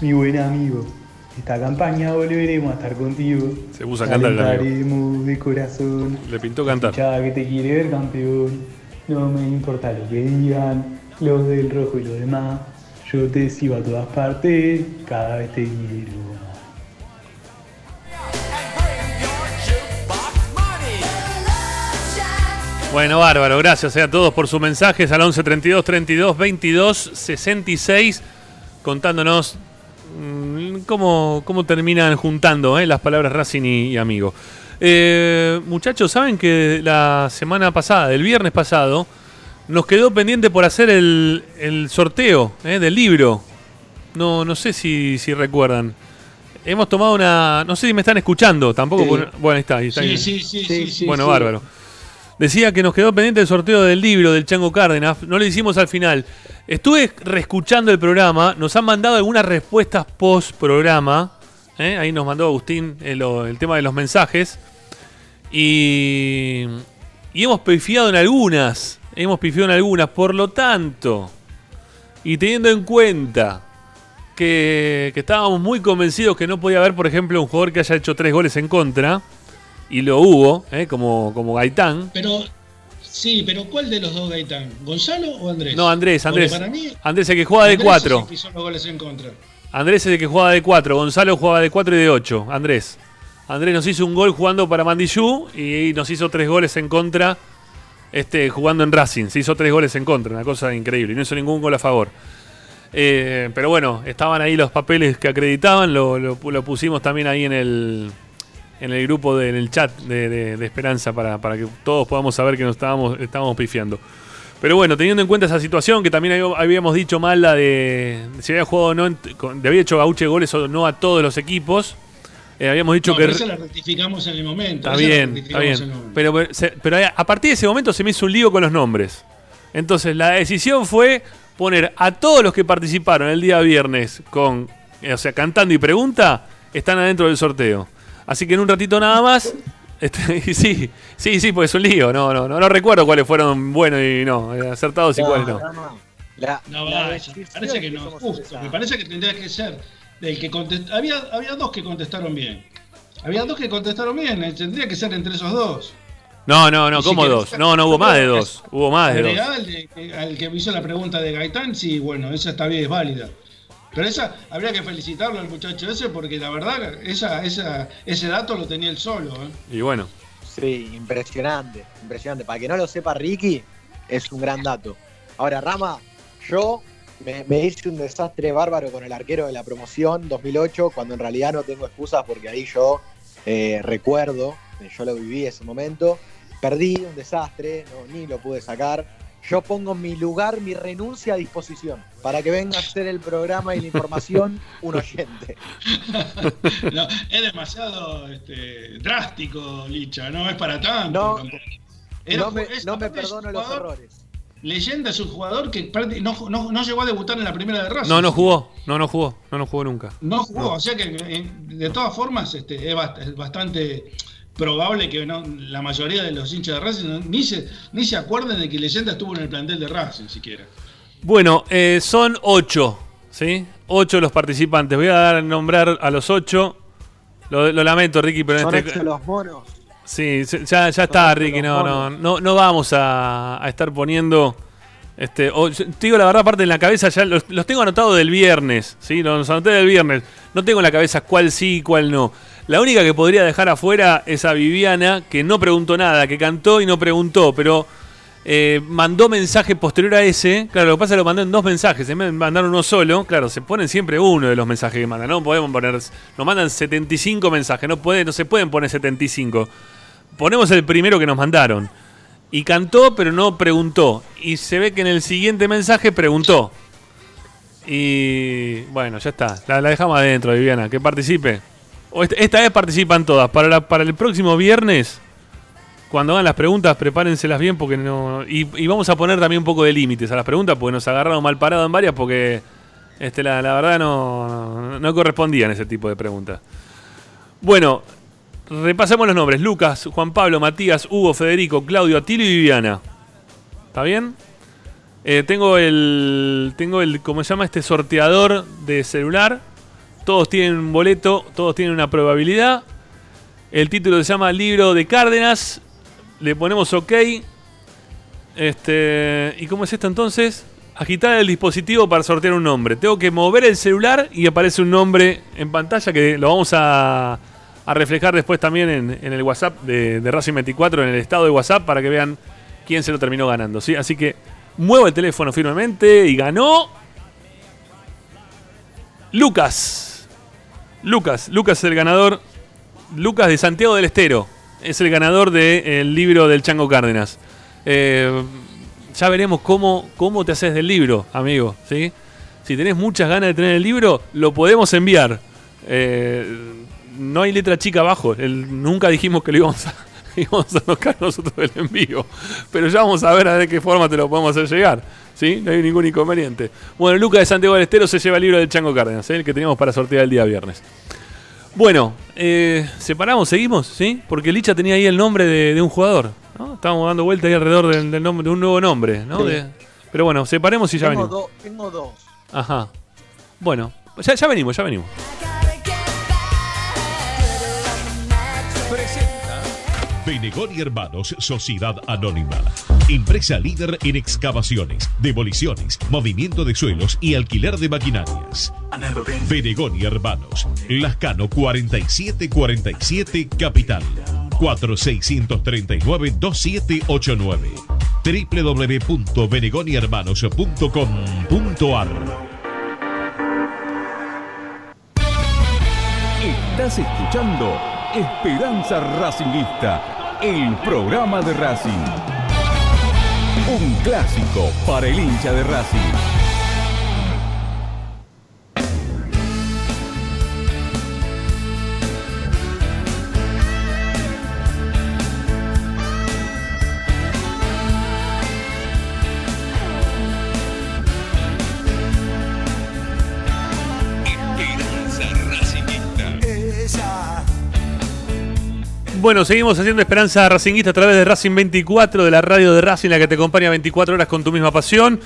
Mi buen amigo. Esta campaña volveremos a estar contigo. Se puso a cantar. Calentaremos de corazón. Le pintó cantar. Chava que te quiere ver campeón. No me importa lo que digan los del rojo y los demás. Yo te sigo a todas partes. Cada vez te quiero. Bueno, bárbaro, gracias eh, a todos por sus mensajes al 11 32 32 22 66 contándonos cómo, cómo terminan juntando eh, las palabras Racing y, y amigo. Eh, muchachos, saben que la semana pasada, el viernes pasado, nos quedó pendiente por hacer el, el sorteo eh, del libro. No, no sé si, si recuerdan. Hemos tomado una. No sé si me están escuchando tampoco. Sí. porque- bueno, ahí está. ahí está. Sí, sí, sí, sí, sí, Bueno, sí. bárbaro. Decía que nos quedó pendiente el sorteo del libro del Chango Cárdenas. No lo hicimos al final. Estuve reescuchando el programa. Nos han mandado algunas respuestas post programa. ¿eh? ahí nos mandó Agustín eh, el tema de los mensajes. Y, y hemos pifiado en algunas. Hemos pifiado en algunas. Por lo tanto, y teniendo en cuenta que, que estábamos muy convencidos que no podía haber, por ejemplo, un jugador que haya hecho tres goles en contra. Y lo hubo, ¿eh? como, como Gaitán. Pero, sí, pero ¿cuál de los dos Gaitán? ¿Gonzalo o Andrés? No, Andrés, Porque Andrés. para mí, Andrés el que juega de Andrés 4. en contra. Andrés es el que jugaba de 4, Gonzalo jugaba de 4 y de 8. Andrés. Andrés nos hizo un gol jugando para Mandillú y nos hizo tres goles en contra este, jugando en Racing. Se hizo tres goles en contra, una cosa increíble. Y no hizo ningún gol a favor. Eh, pero bueno, estaban ahí los papeles que acreditaban, lo, lo- lo pusimos también ahí en el, en el grupo, de- en el chat de, de- de Esperanza para, para que todos podamos saber que nos estábamos, estábamos pifiando. Pero bueno, teniendo en cuenta esa situación, que también hab- habíamos dicho mal la de si había jugado o no, de había hecho Gauche goles o no a todos los equipos. Eh, habíamos dicho No, que. pero esa la rectificamos en el momento. Está bien, está bien. Pero, pero a partir de ese momento se me hizo un lío con los nombres. Entonces la decisión fue poner a todos los que participaron el día viernes con, eh, o sea, cantando y pregunta, están adentro del sorteo. Así que en un ratito nada más. este, y sí, sí, sí, pues es un lío. No, no, no, no recuerdo cuáles fueron buenos y no, eh, acertados y cuáles no. La, No, la decisión me parece que no justo. Me parece que tendría que ser del que contest- había, había dos que contestaron bien. Había dos que contestaron bien, eh, tendría que ser entre esos dos. No, no, no, si ¿cómo dos? No, no hubo más de dos. Hubo más de dos. Al, de- al que hizo la pregunta de Gaitán, sí, bueno, esa está bien, es válida. Pero esa, habría que felicitarlo al muchacho ese porque la verdad, esa, esa, ese dato lo tenía él solo. ¿eh? Y bueno. Sí, impresionante, impresionante. Para que no lo sepa Ricky, es un gran dato. Ahora, Rama, yo me, me hice un desastre bárbaro con el arquero de la promoción 2008, cuando en realidad no tengo excusas porque ahí yo eh, recuerdo, eh, yo lo viví ese momento, perdí un desastre, no, ni lo pude sacar. Yo pongo mi lugar, mi renuncia a disposición para que venga a hacer el programa y la información un oyente. No, es demasiado este, drástico, Licha, no es para tanto. No, me- no perdono los jugador- errores. Leyenda es un jugador que no, no- no llegó a debutar en la primera de Racing. No, no jugó. No, no jugó. No, no jugó nunca. No jugó, No. o sea que eh, de todas formas este, es bastante probable que no, la mayoría de los hinchas de Racing no- ni, se, ni se acuerden de que Leyenda estuvo en el plantel de Racing siquiera. Bueno, eh, son ocho, ¿sí? Ocho los participantes. Voy a dar a nombrar a los ocho. Lo, lo lamento, Ricky, pero en Son este... los monos. Sí, ya, ya está, Ricky. No, no, no, no vamos a, a estar poniendo. Este, o- te digo la verdad, aparte en la cabeza ya los, los tengo anotados del viernes. ¿sí? Los anoté del viernes. No tengo en la cabeza cuál sí y cuál no. La única que podría dejar afuera es a Viviana, que no preguntó nada, que cantó y no preguntó, pero eh, mandó mensaje posterior a ese. Claro, lo que pasa es que lo mandó en dos mensajes. En vez de mandar uno solo, claro, se ponen siempre uno de los mensajes que mandan. No podemos poner. Nos mandan 75 mensajes, no, puede, no se pueden poner 75 ponemos el primero que nos mandaron. Y cantó, pero no preguntó. Y se ve que en el siguiente mensaje preguntó. Y bueno, ya está. La dejamos adentro, Viviana. Que participe. Esta, vez participan todas. Para, para el próximo viernes, cuando hagan las preguntas, prepárenselas bien porque no. Y, vamos a poner también un poco de límites a las preguntas porque nos agarraron mal parado en varias porque este, la, la verdad no, no, no correspondían ese tipo de preguntas. Bueno, repasemos los nombres. Lucas, Juan Pablo, Matías, Hugo, Federico, Claudio, Atilio y Viviana. ¿Está bien? Eh, tengo el. Tengo el. ¿Cómo se llama este sorteador de celular? Todos tienen un boleto, todos tienen una probabilidad. El título se llama Libro de Cárdenas. Le ponemos OK. Este. ¿Y cómo es esto entonces? Agitar el dispositivo para sortear un nombre. Tengo que mover el celular y aparece un nombre en pantalla que lo vamos a, reflejar después también en, en el WhatsApp de, de Racing 24, en el estado de WhatsApp, para que vean quién se lo terminó ganando. ¿sí? Así que muevo el teléfono firmemente y ganó. Lucas. Lucas. Lucas es el ganador. Lucas de Santiago del Estero. Es el ganador del libro del Chango Cárdenas. Eh, ya veremos cómo, cómo te haces del libro, amigo. ¿sí? Si tenés muchas ganas de tener el libro, lo podemos enviar. Eh, no hay letra chica abajo. Nunca dijimos que lo íbamos a, íbamos a tocar nosotros el envío. Pero ya vamos a ver a de qué forma te lo podemos hacer llegar. ¿Sí? No hay ningún inconveniente. Bueno, Lucas de Santiago del Estero se lleva el libro del Chango Cárdenas, ¿eh? el que teníamos para sortear el día viernes. Bueno, eh, separamos, seguimos, ¿sí? Porque Licha tenía ahí el nombre de, de un jugador, ¿no? Estábamos dando vuelta ahí alrededor del, del nombre, de un nuevo nombre, ¿no? Sí. De- pero bueno, separemos y ya tengo, venimos. do- tengo dos. Ajá. Bueno, ya, ya venimos, ya venimos. Benegón y Hermanos, Sociedad Anónima. Empresa líder en excavaciones, demoliciones, movimiento de suelos y alquiler de maquinarias. Benegón y Hermanos, Lascano 4747 Capital. 4639-2789 www.benegonyhermanos.com.ar Estás escuchando Esperanza Racingista, el programa de Racing. Un clásico para el hincha de Racing. Bueno, seguimos haciendo Esperanza Racinguista a través de Racing 24, de la radio de Racing, la que te acompaña 24 horas con tu misma pasión.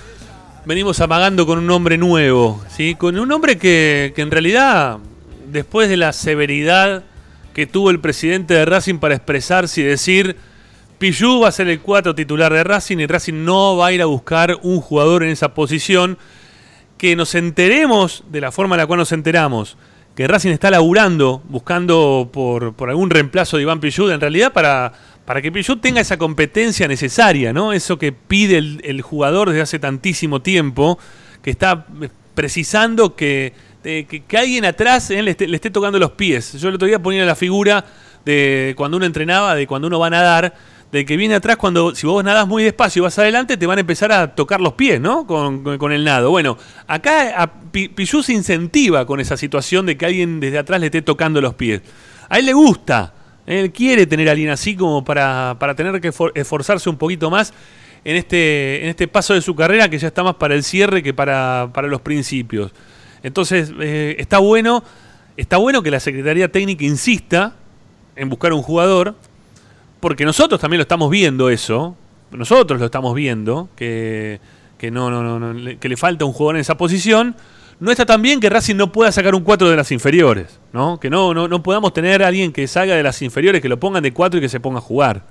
Venimos amagando con un hombre nuevo, ¿sí? Con un hombre que, que en realidad, después de la severidad que tuvo el presidente de Racing para expresarse y decir, Pichu va a ser el 4 titular de Racing y Racing no va a ir a buscar un jugador en esa posición, que nos enteremos de la forma en la cual nos enteramos, que Racing está laburando, buscando por, por algún reemplazo de Iván Pichud, en realidad para, para que Pichud tenga esa competencia necesaria, ¿no? Eso que pide el, el jugador desde hace tantísimo tiempo, que está precisando que, que alguien atrás eh, le, esté, le esté tocando los pies. Yo el otro día ponía la figura de cuando uno entrenaba, de cuando uno va a nadar, de que viene atrás cuando si vos nadás muy despacio y vas adelante te van a empezar a tocar los pies, ¿no? Con, con- el nado. Bueno, acá a se incentiva con esa situación de que alguien desde atrás le esté tocando los pies. A él le gusta, él quiere tener a alguien así como para, para tener que for- esforzarse un poquito más en este, en este paso de su carrera que ya está más para el cierre que para, para los principios. Entonces, eh, está bueno, está bueno que la Secretaría Técnica insista en buscar un jugador, porque nosotros también lo estamos viendo eso, nosotros lo estamos viendo, que, que no, que le falta un jugador en esa posición. No está tan bien que Racing no pueda sacar un 4 de las inferiores, ¿no? Que no, no, no podamos tener a alguien que salga de las inferiores, que lo pongan de 4 y que se ponga a jugar.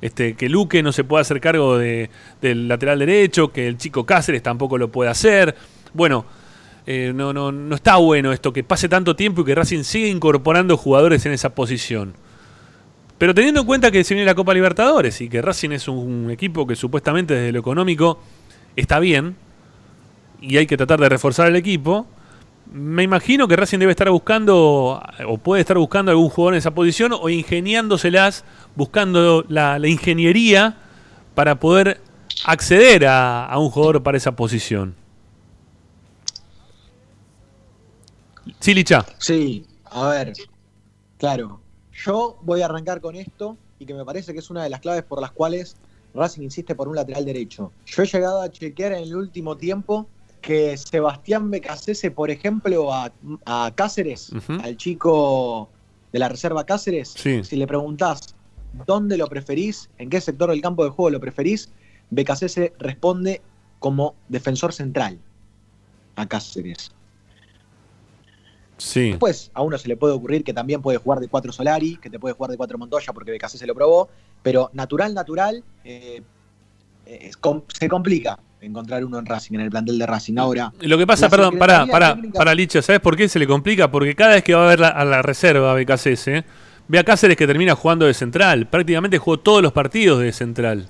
Este, que Luque no se pueda hacer cargo de- del lateral derecho, que el chico Cáceres tampoco lo puede hacer. Bueno, eh, no, no, no está bueno esto, que pase tanto tiempo y que Racing siga incorporando jugadores en esa posición. Pero teniendo en cuenta que se viene la Copa Libertadores y que Racing es un equipo que supuestamente desde lo económico está bien y hay que tratar de reforzar el equipo, me imagino que Racing debe estar buscando o puede estar buscando algún jugador en esa posición o ingeniándoselas, buscando la, ingeniería para poder acceder a, a un jugador para esa posición. Sí, Licha. Sí, a ver, claro. Yo voy a arrancar con esto y que me parece que es una de las claves por las cuales Racing insiste por un lateral derecho. Yo he llegado a chequear en el último tiempo que Sebastián Becasese, por ejemplo, a, a Cáceres, al chico de la reserva Cáceres, Sí. si le preguntás dónde lo preferís, en qué sector del campo de juego lo preferís, Becasese responde como defensor central a Cáceres. Sí. Después a uno se le puede ocurrir que también puede jugar de 4 Solari, que te puede jugar de 4 Montoya porque Becasé se lo probó, pero natural, natural, eh, eh, es com- se complica encontrar uno en Racing, en el plantel de Racing. Ahora, Lo que pasa, perdón, para, para, Técnica- para Licha, ¿sabes por qué se le complica? Porque cada vez que va a ver la- a la reserva BKCS, ve a Cáceres que termina jugando de central. Prácticamente jugó todos los partidos de central.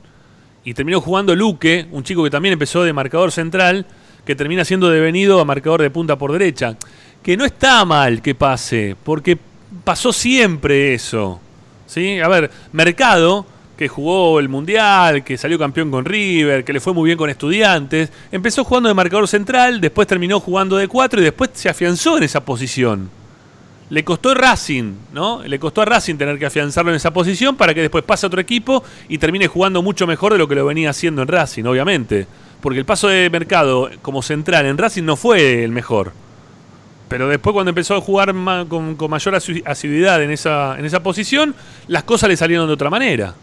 Y terminó jugando Luque, un chico que también empezó de marcador central, que termina siendo devenido a marcador de punta por derecha. Que no está mal que pase, porque pasó siempre eso. ¿Sí? A ver, Mercado, que jugó el Mundial, que salió campeón con River, que le fue muy bien con estudiantes, empezó jugando de marcador central, después terminó jugando de 4 y después se afianzó en esa posición. Le costó Racing, ¿no? Le costó a Racing tener que afianzarlo en esa posición para que después pase a otro equipo y termine jugando mucho mejor de lo que lo venía haciendo en Racing, obviamente. Porque el paso de mercado como central en Racing no fue el mejor. Pero después cuando empezó a jugar ma- con, con mayor asiduidad en esa, en esa posición, las cosas le salieron de otra manera.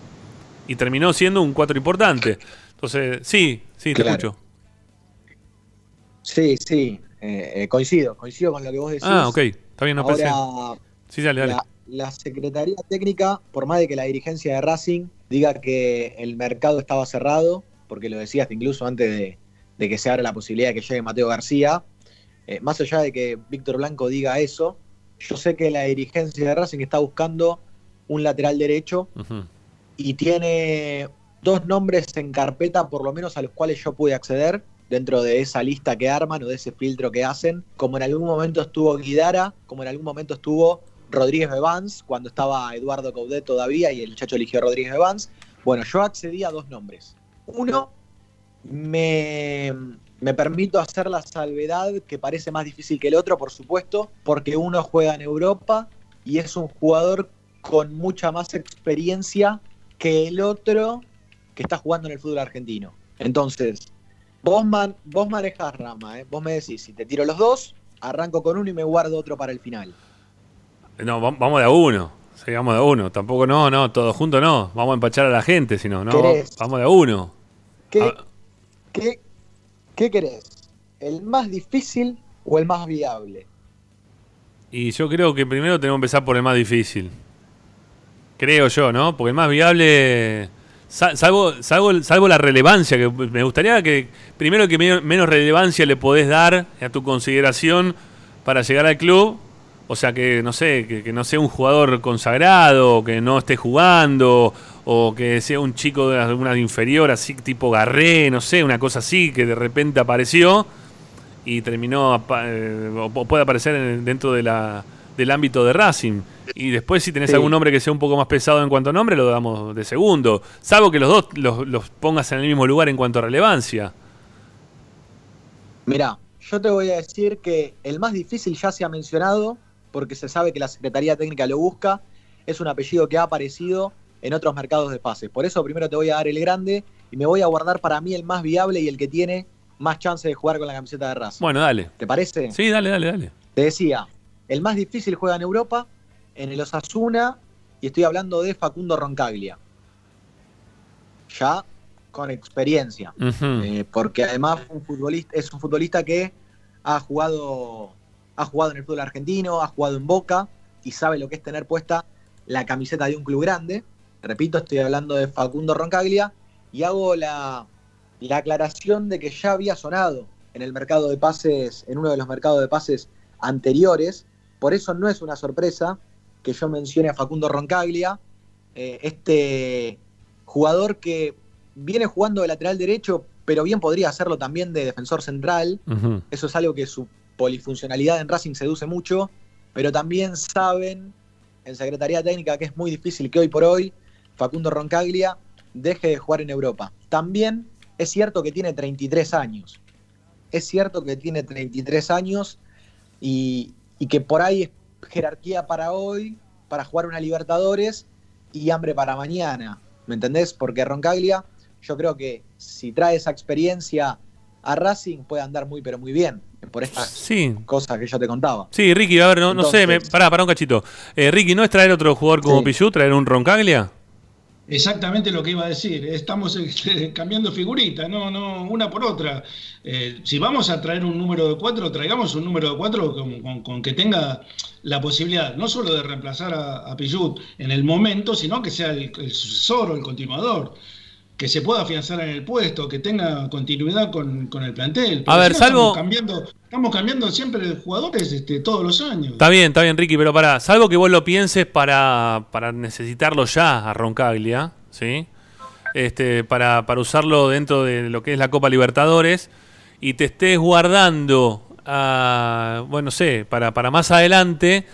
Y terminó siendo un 4 importante. Entonces, sí, sí, te Claro. escucho. Sí, sí, eh, eh, coincido, coincido con lo que vos decís. Ah, ok, está bien, no pensé. Ahora, Sí, dale, dale. La, la Secretaría Técnica, por más de que la dirigencia de Racing diga que el mercado estaba cerrado, porque lo decías incluso antes de, de que se abra la posibilidad de que llegue Mateo García, eh, más allá de que Víctor Blanco diga eso, yo sé que la dirigencia de Racing está buscando un lateral derecho y tiene dos nombres en carpeta, por lo menos a los cuales yo pude acceder dentro de esa lista que arman o de ese filtro que hacen, como en algún momento estuvo Guidara, como en algún momento estuvo Rodríguez Bevans, cuando estaba Eduardo Coudet todavía y el muchacho eligió a Rodríguez Bevans. Bueno, yo accedí a dos nombres. Uno, me, me permito hacer la salvedad que parece más difícil que el otro, por supuesto, porque uno juega en Europa y es un jugador con mucha más experiencia que el otro que está jugando en el fútbol argentino. Entonces, vos, man, vos manejás rama, ¿eh? vos me decís, si te tiro los dos, arranco con uno y me guardo otro para el final. No, va- vamos de a uno. Sí, vamos de a uno. Tampoco no, no, todo junto no. Vamos a empachar a la gente, si no, no. Vamos de a uno. ¿Qué, Ah. qué, qué querés? ¿El más difícil o el más viable? Y yo creo que primero tenemos que empezar por el más difícil. Creo yo, ¿no? Porque el más viable. sa- Salvo, salvo, la relevancia, que me gustaría que. Primero que me- menos relevancia le podés dar a tu consideración para llegar al club. O sea que, no sé, que no sea un jugador consagrado, que no esté jugando, o que sea un chico de alguna inferior, así tipo Garré, no sé, una cosa así, que de repente apareció y terminó eh, o o puede aparecer en- dentro de la, del ámbito de Racing. Y después si tenés Sí. algún nombre que sea un poco más pesado en cuanto a nombre, lo damos de segundo. Salvo que los dos los, los pongas en el mismo lugar en cuanto a relevancia. Mirá, yo te voy a decir que el más difícil ya se ha mencionado, porque se sabe que la Secretaría Técnica lo busca. Es un apellido que ha aparecido en otros mercados de pases. Por eso primero te voy a dar el grande y me voy a guardar para mí el más viable y el que tiene más chance de jugar con la camiseta de Racing. Bueno, dale. ¿Te parece? Sí, dale, dale, dale. Te decía, el más difícil juega en Europa, en el Osasuna, y estoy hablando de Facundo Roncaglia. Ya con experiencia. Eh, porque además un futbolista, es un futbolista que ha jugado, ha jugado en el fútbol argentino, ha jugado en Boca y sabe lo que es tener puesta la camiseta de un club grande. Repito, estoy hablando de Facundo Roncaglia y hago la, la aclaración de que ya había sonado en el mercado de pases, en uno de los mercados de pases anteriores. Por eso no es una sorpresa que yo mencione a Facundo Roncaglia, eh, este jugador que viene jugando de lateral derecho, pero bien podría hacerlo también de defensor central. Eso es algo que su polifuncionalidad en Racing seduce mucho, pero también saben en Secretaría Técnica que es muy difícil que hoy por hoy Facundo Roncaglia deje de jugar en Europa. También es cierto que tiene 33 años. Es cierto que tiene 33 años y, y que por ahí es jerarquía para hoy, para jugar una Libertadores y hambre para mañana. ¿Me entendés? Porque Roncaglia, yo creo que si trae esa experiencia a Racing puede andar muy pero muy bien por estas Sí. cosas que yo te contaba. Sí, Ricky, a ver, no, no sé, me, pará, pará un cachito. Eh, Ricky, ¿no es traer otro jugador como Sí. Pichu, traer un Roncaglia? Exactamente lo que iba a decir. Estamos este, cambiando figuritas, no, no, una por otra. Eh, si vamos a traer un número de cuatro, traigamos un número de cuatro con, con- con que tenga la posibilidad no solo de reemplazar a, a Pillut en el momento, sino que sea el, el sucesor o el continuador. Que se pueda afianzar en el puesto, que tenga continuidad con, con el plantel. A ver, salvo- Estamos cambiando, estamos cambiando siempre de jugadores este, todos los años. Está bien, está bien, Ricky, pero pará, salvo que vos lo pienses para, para necesitarlo ya a Roncaglia, ¿sí? Este, para, para usarlo dentro de lo que es la Copa Libertadores y te estés guardando, a, bueno, no sé, para, para más adelante,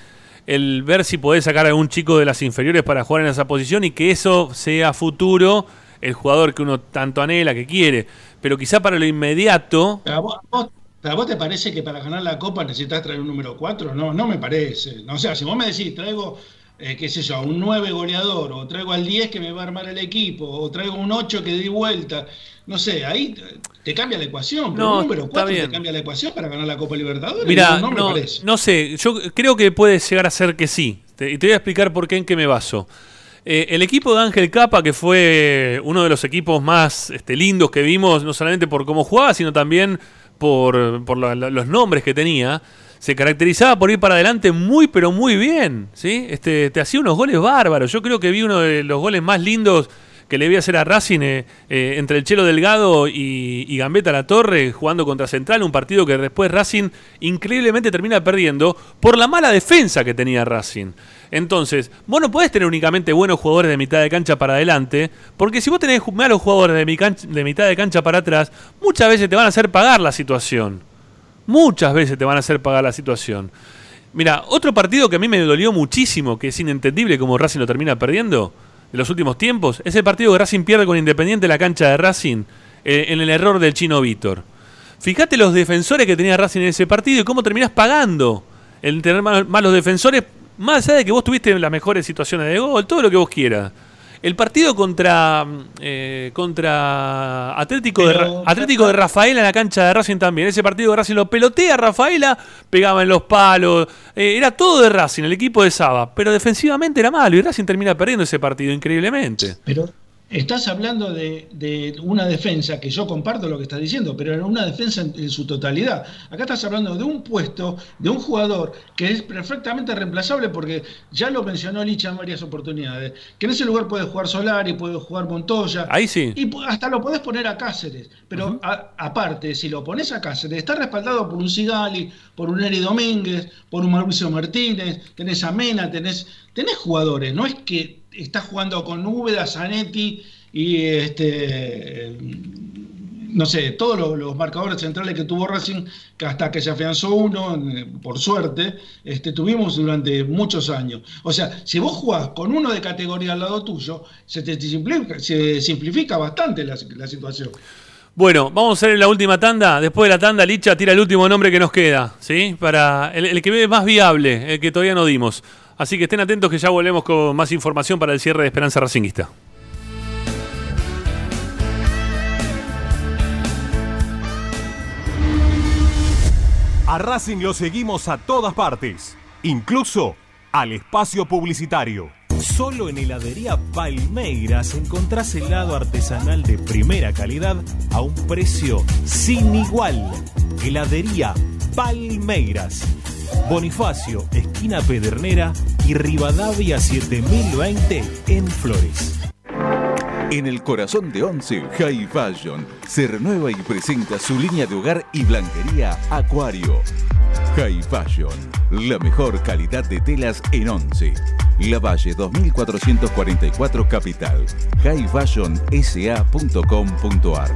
el ver si podés sacar a algún chico de las inferiores para jugar en esa posición y que eso sea futuro el jugador que uno tanto anhela, que quiere. Pero quizá para lo inmediato, ¿A vos, vos- a vos te parece que para ganar la Copa necesitas traer un número 4? No, no me parece. No, o sea, si vos me decís, traigo eh, qué sé yo, un 9 goleador, o traigo al 10 que me va a armar el equipo, o traigo un 8 que di vuelta. No sé, ahí te cambia la ecuación. Pero No, un número está 4 bien. te cambia la ecuación para ganar la Copa Libertadores. Mira, no, no, no sé, yo creo que puede llegar a ser que sí. Te- Y te voy a explicar por qué en qué me baso. Eh, el equipo de Ángel Capa, que fue uno de los equipos más este, lindos que vimos, no solamente por cómo jugaba, sino también por, los nombres que tenía, se caracterizaba por ir para adelante muy, pero muy bien. ¿sí? Este, te hacía unos goles bárbaros. Yo creo que vi uno de los goles más lindos que le voy a hacer a Racing eh, eh, entre el Chelo Delgado y, y Gambetta La Torre jugando contra Central, un partido que después Racing increíblemente termina perdiendo por la mala defensa que tenía Racing. Entonces, vos no podés tener únicamente buenos jugadores de mitad de cancha para adelante, porque si vos tenés malos jugadores de mitad de cancha para atrás, muchas veces te van a hacer pagar la situación. Muchas veces te van a hacer pagar la situación. Mira, otro partido que a mí me dolió muchísimo, que es inentendible como Racing lo termina perdiendo de los últimos tiempos, es el partido que Racing pierde con Independiente en la cancha de Racing eh, en el error del chino Víctor. Fíjate los defensores que tenía Racing en ese partido y cómo terminás pagando el tener mal- malos defensores, más allá de que vos tuviste las mejores situaciones de gol, todo lo que vos quieras. El partido contra eh, contra Atlético, de, Pero- Atlético de Rafaela en la cancha de Racing también. Ese partido de Racing lo pelotea Rafaela, pegaba en los palos. eh, era todo de Racing, el equipo de Saba. Pero defensivamente era malo y Racing termina perdiendo ese partido increíblemente. Pero estás hablando de, de una defensa que yo comparto lo que estás diciendo, pero era una defensa en, en su totalidad. Acá estás hablando de un puesto, de un jugador que es perfectamente reemplazable porque ya lo mencionó Licha en varias oportunidades, que en ese lugar puede jugar Solari, puede jugar Montoya. Ahí sí. Y hasta lo podés poner a Cáceres. Pero a- aparte, si lo pones a Cáceres, está respaldado por un Sigali, por un Eri Domínguez, por un Mauricio Martínez, tenés a Mena, tenés, tenés jugadores. No es que estás jugando con Úbeda, Zanetti y este no sé, todos los, marcadores centrales que tuvo Racing, que hasta que se afianzó uno, por suerte, este, tuvimos durante muchos años. O sea, si vos jugás con uno de categoría al lado tuyo, se te simplifica, bastante la, la situación. Bueno, vamos a hacer la última tanda. Después de la tanda, Licha tira el último nombre que nos queda, ¿sí? Para el, el que ve más viable, el que todavía no dimos. Así que estén atentos que ya volvemos con más información para el cierre de Esperanza Racinguista. A Racing lo seguimos a todas partes, incluso al espacio publicitario. Solo en heladería Palmeiras encontrás helado artesanal de primera calidad a un precio sin igual. Heladería Palmeiras. Bonifacio, esquina Pedernera y Rivadavia 7020 en Flores. En el corazón de Once, High Fashion se renueva y presenta su línea de hogar y blanquería Acuario. High Fashion, la mejor calidad de telas en Once. La Valle 2444 Capital. highfashionsa.com.ar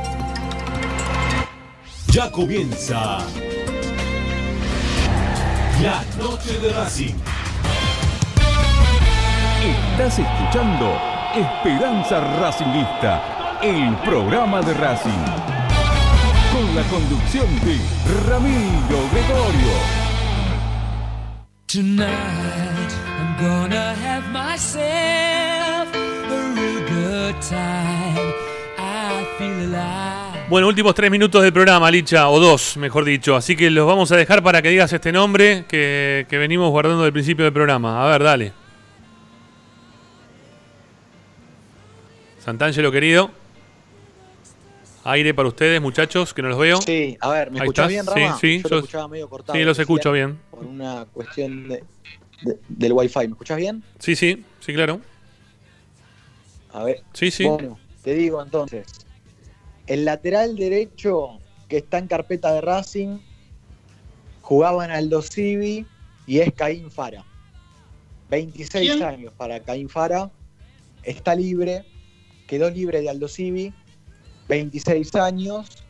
Ya comienza la noche de Racing. Estás escuchando Esperanza Racingista, el programa de Racing. Con la conducción de Ramiro Gregorio. Tonight I'm gonna have myself a real good time. I feel alive. Bueno, últimos tres minutos del programa, Licha, o dos, mejor dicho. Así que los vamos a dejar para que digas este nombre que, que venimos guardando del principio del programa. A ver, dale. Santangelo, querido. Aire para ustedes, muchachos, que no los veo. Sí, a ver, ¿me escuchás bien, Rama? Sí, sí, Yo sos- escuchaba medio cortado. sí, los escucho bien. Por una cuestión de- de- del wifi. ¿Me escuchás bien? Sí, sí, sí, claro. A ver. Sí, sí. Bueno, te digo entonces. El lateral derecho que está en carpeta de Racing jugaba en Aldo Civi y es Caín Fara. 26 ¿Quién? años para Caín Fara. Está libre. Quedó libre de Aldo Civi. 26 años.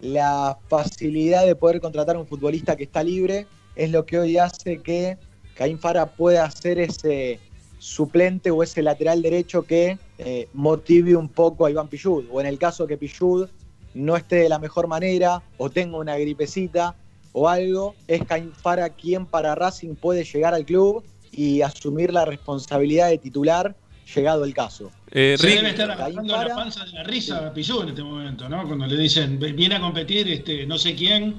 La facilidad de poder contratar a un futbolista que está libre es lo que hoy hace que Caín Fara pueda ser ese suplente o ese lateral derecho que eh, motive un poco a Iván Pillud. O en el caso que Pillud no esté de la mejor manera o tenga una gripecita o algo, es Caín Fara quien para Racing puede llegar al club y asumir la responsabilidad de titular llegado el caso. Eh, Se Rick- debe estar agarrando la panza de la risa a Pillú en este momento, ¿no? Cuando le dicen, "Ve- viene a competir este no sé quién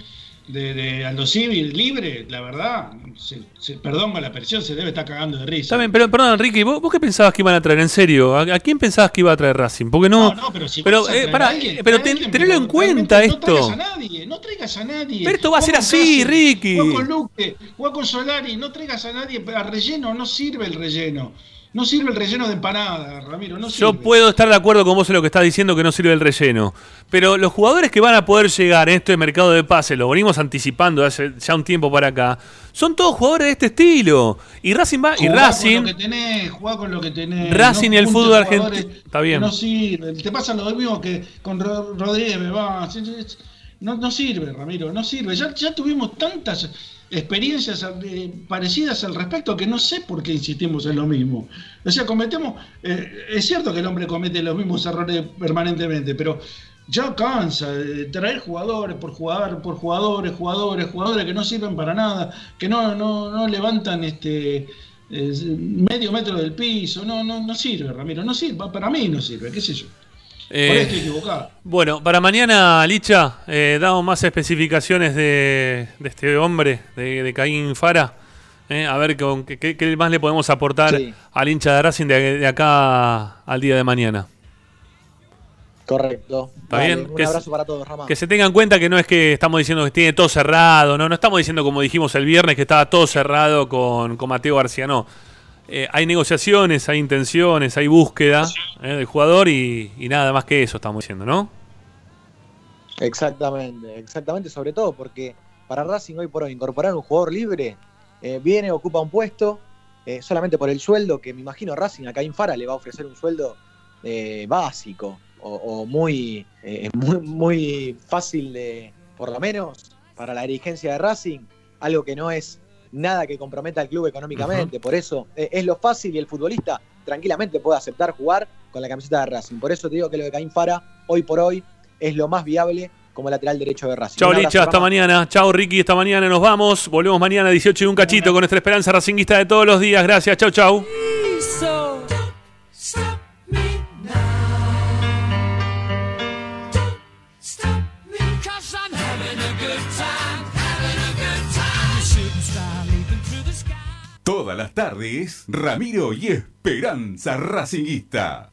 de, de Aldo Civi libre, la verdad, se, se- perdón con la presión, se debe estar cagando de risa. Bien, pero perdón, Enrique, ¿vos, vos qué pensabas que iban a traer? En serio, ¿a, a quién pensabas que iba a traer Racing? Porque no. No, no, pero si pero, eh, alguien, pero ten- alguien, tenelo en cuenta esto. No traigas a nadie, no traigas a nadie. Pero esto va a ser así, Ricky. Jugá con Luque, jugá con Solari, no traigas a nadie a relleno, no sirve el relleno. No sirve el relleno de empanada, Ramiro, no Yo sirve. puedo estar de acuerdo con vos en lo que estás diciendo que no sirve el relleno. Pero los jugadores que van a poder llegar en este mercado de pase, lo venimos anticipando hace ya un tiempo para acá, son todos jugadores de este estilo. Y Racing va. Y Jugá Racing. con lo que tenés, jugá con lo que tenés. Racing y el fútbol argentino- está bien. No sirve. Te pasa lo mismo que con Ro- Rodríguez, me va. No, no sirve, Ramiro, no sirve. Ya, ya tuvimos tantas experiencias eh, parecidas al respecto que no sé por qué insistimos en lo mismo. O sea, cometemos. eh, es cierto que el hombre comete los mismos errores permanentemente, pero ya cansa de traer jugadores por jugador, por jugadores, jugadores, jugadores que no sirven para nada, que no, no, no levantan este eh, medio metro del piso, no, no, no sirve, Ramiro, no sirve, para mí no sirve, qué sé yo. Eh. Bueno, para mañana, Licha, eh, damos más especificaciones de, de este hombre, de, de Caín Fara. eh, a ver con qué, más le podemos aportar Sí. al hincha de Racing de, de acá al día de mañana. Correcto. ¿Está bien? Un Que se- abrazo para todos, Rama. Que se tengan en cuenta que no es que estamos diciendo que tiene todo cerrado, no, no estamos diciendo como dijimos el viernes que estaba todo cerrado con, con Mateo García, no. Eh, hay negociaciones, hay intenciones, hay búsqueda eh, del jugador y, nada más que eso estamos diciendo, ¿no? Exactamente, exactamente, sobre todo porque para Racing hoy por hoy incorporar un jugador libre eh, viene, ocupa un puesto, solamente por el sueldo, que me imagino Racing a Caín Fara le va a ofrecer un sueldo básico o, muy, muy, muy fácil de, por lo menos, para la dirigencia de Racing, algo que no es nada que comprometa al club económicamente. Por eso eh, es lo fácil y el futbolista tranquilamente puede aceptar jugar con la camiseta de Racing. Por eso te digo que lo de Caín Fara, hoy por hoy, es lo más viable como lateral derecho de Racing. Chao Licha, hasta mañana. Chao Ricky, hasta mañana nos vamos. Volvemos mañana 18 y un cachito con nuestra esperanza racinguista de todos los días. Gracias, chao, chao. Todas las tardes, Ramiro y Esperanza Racinguista.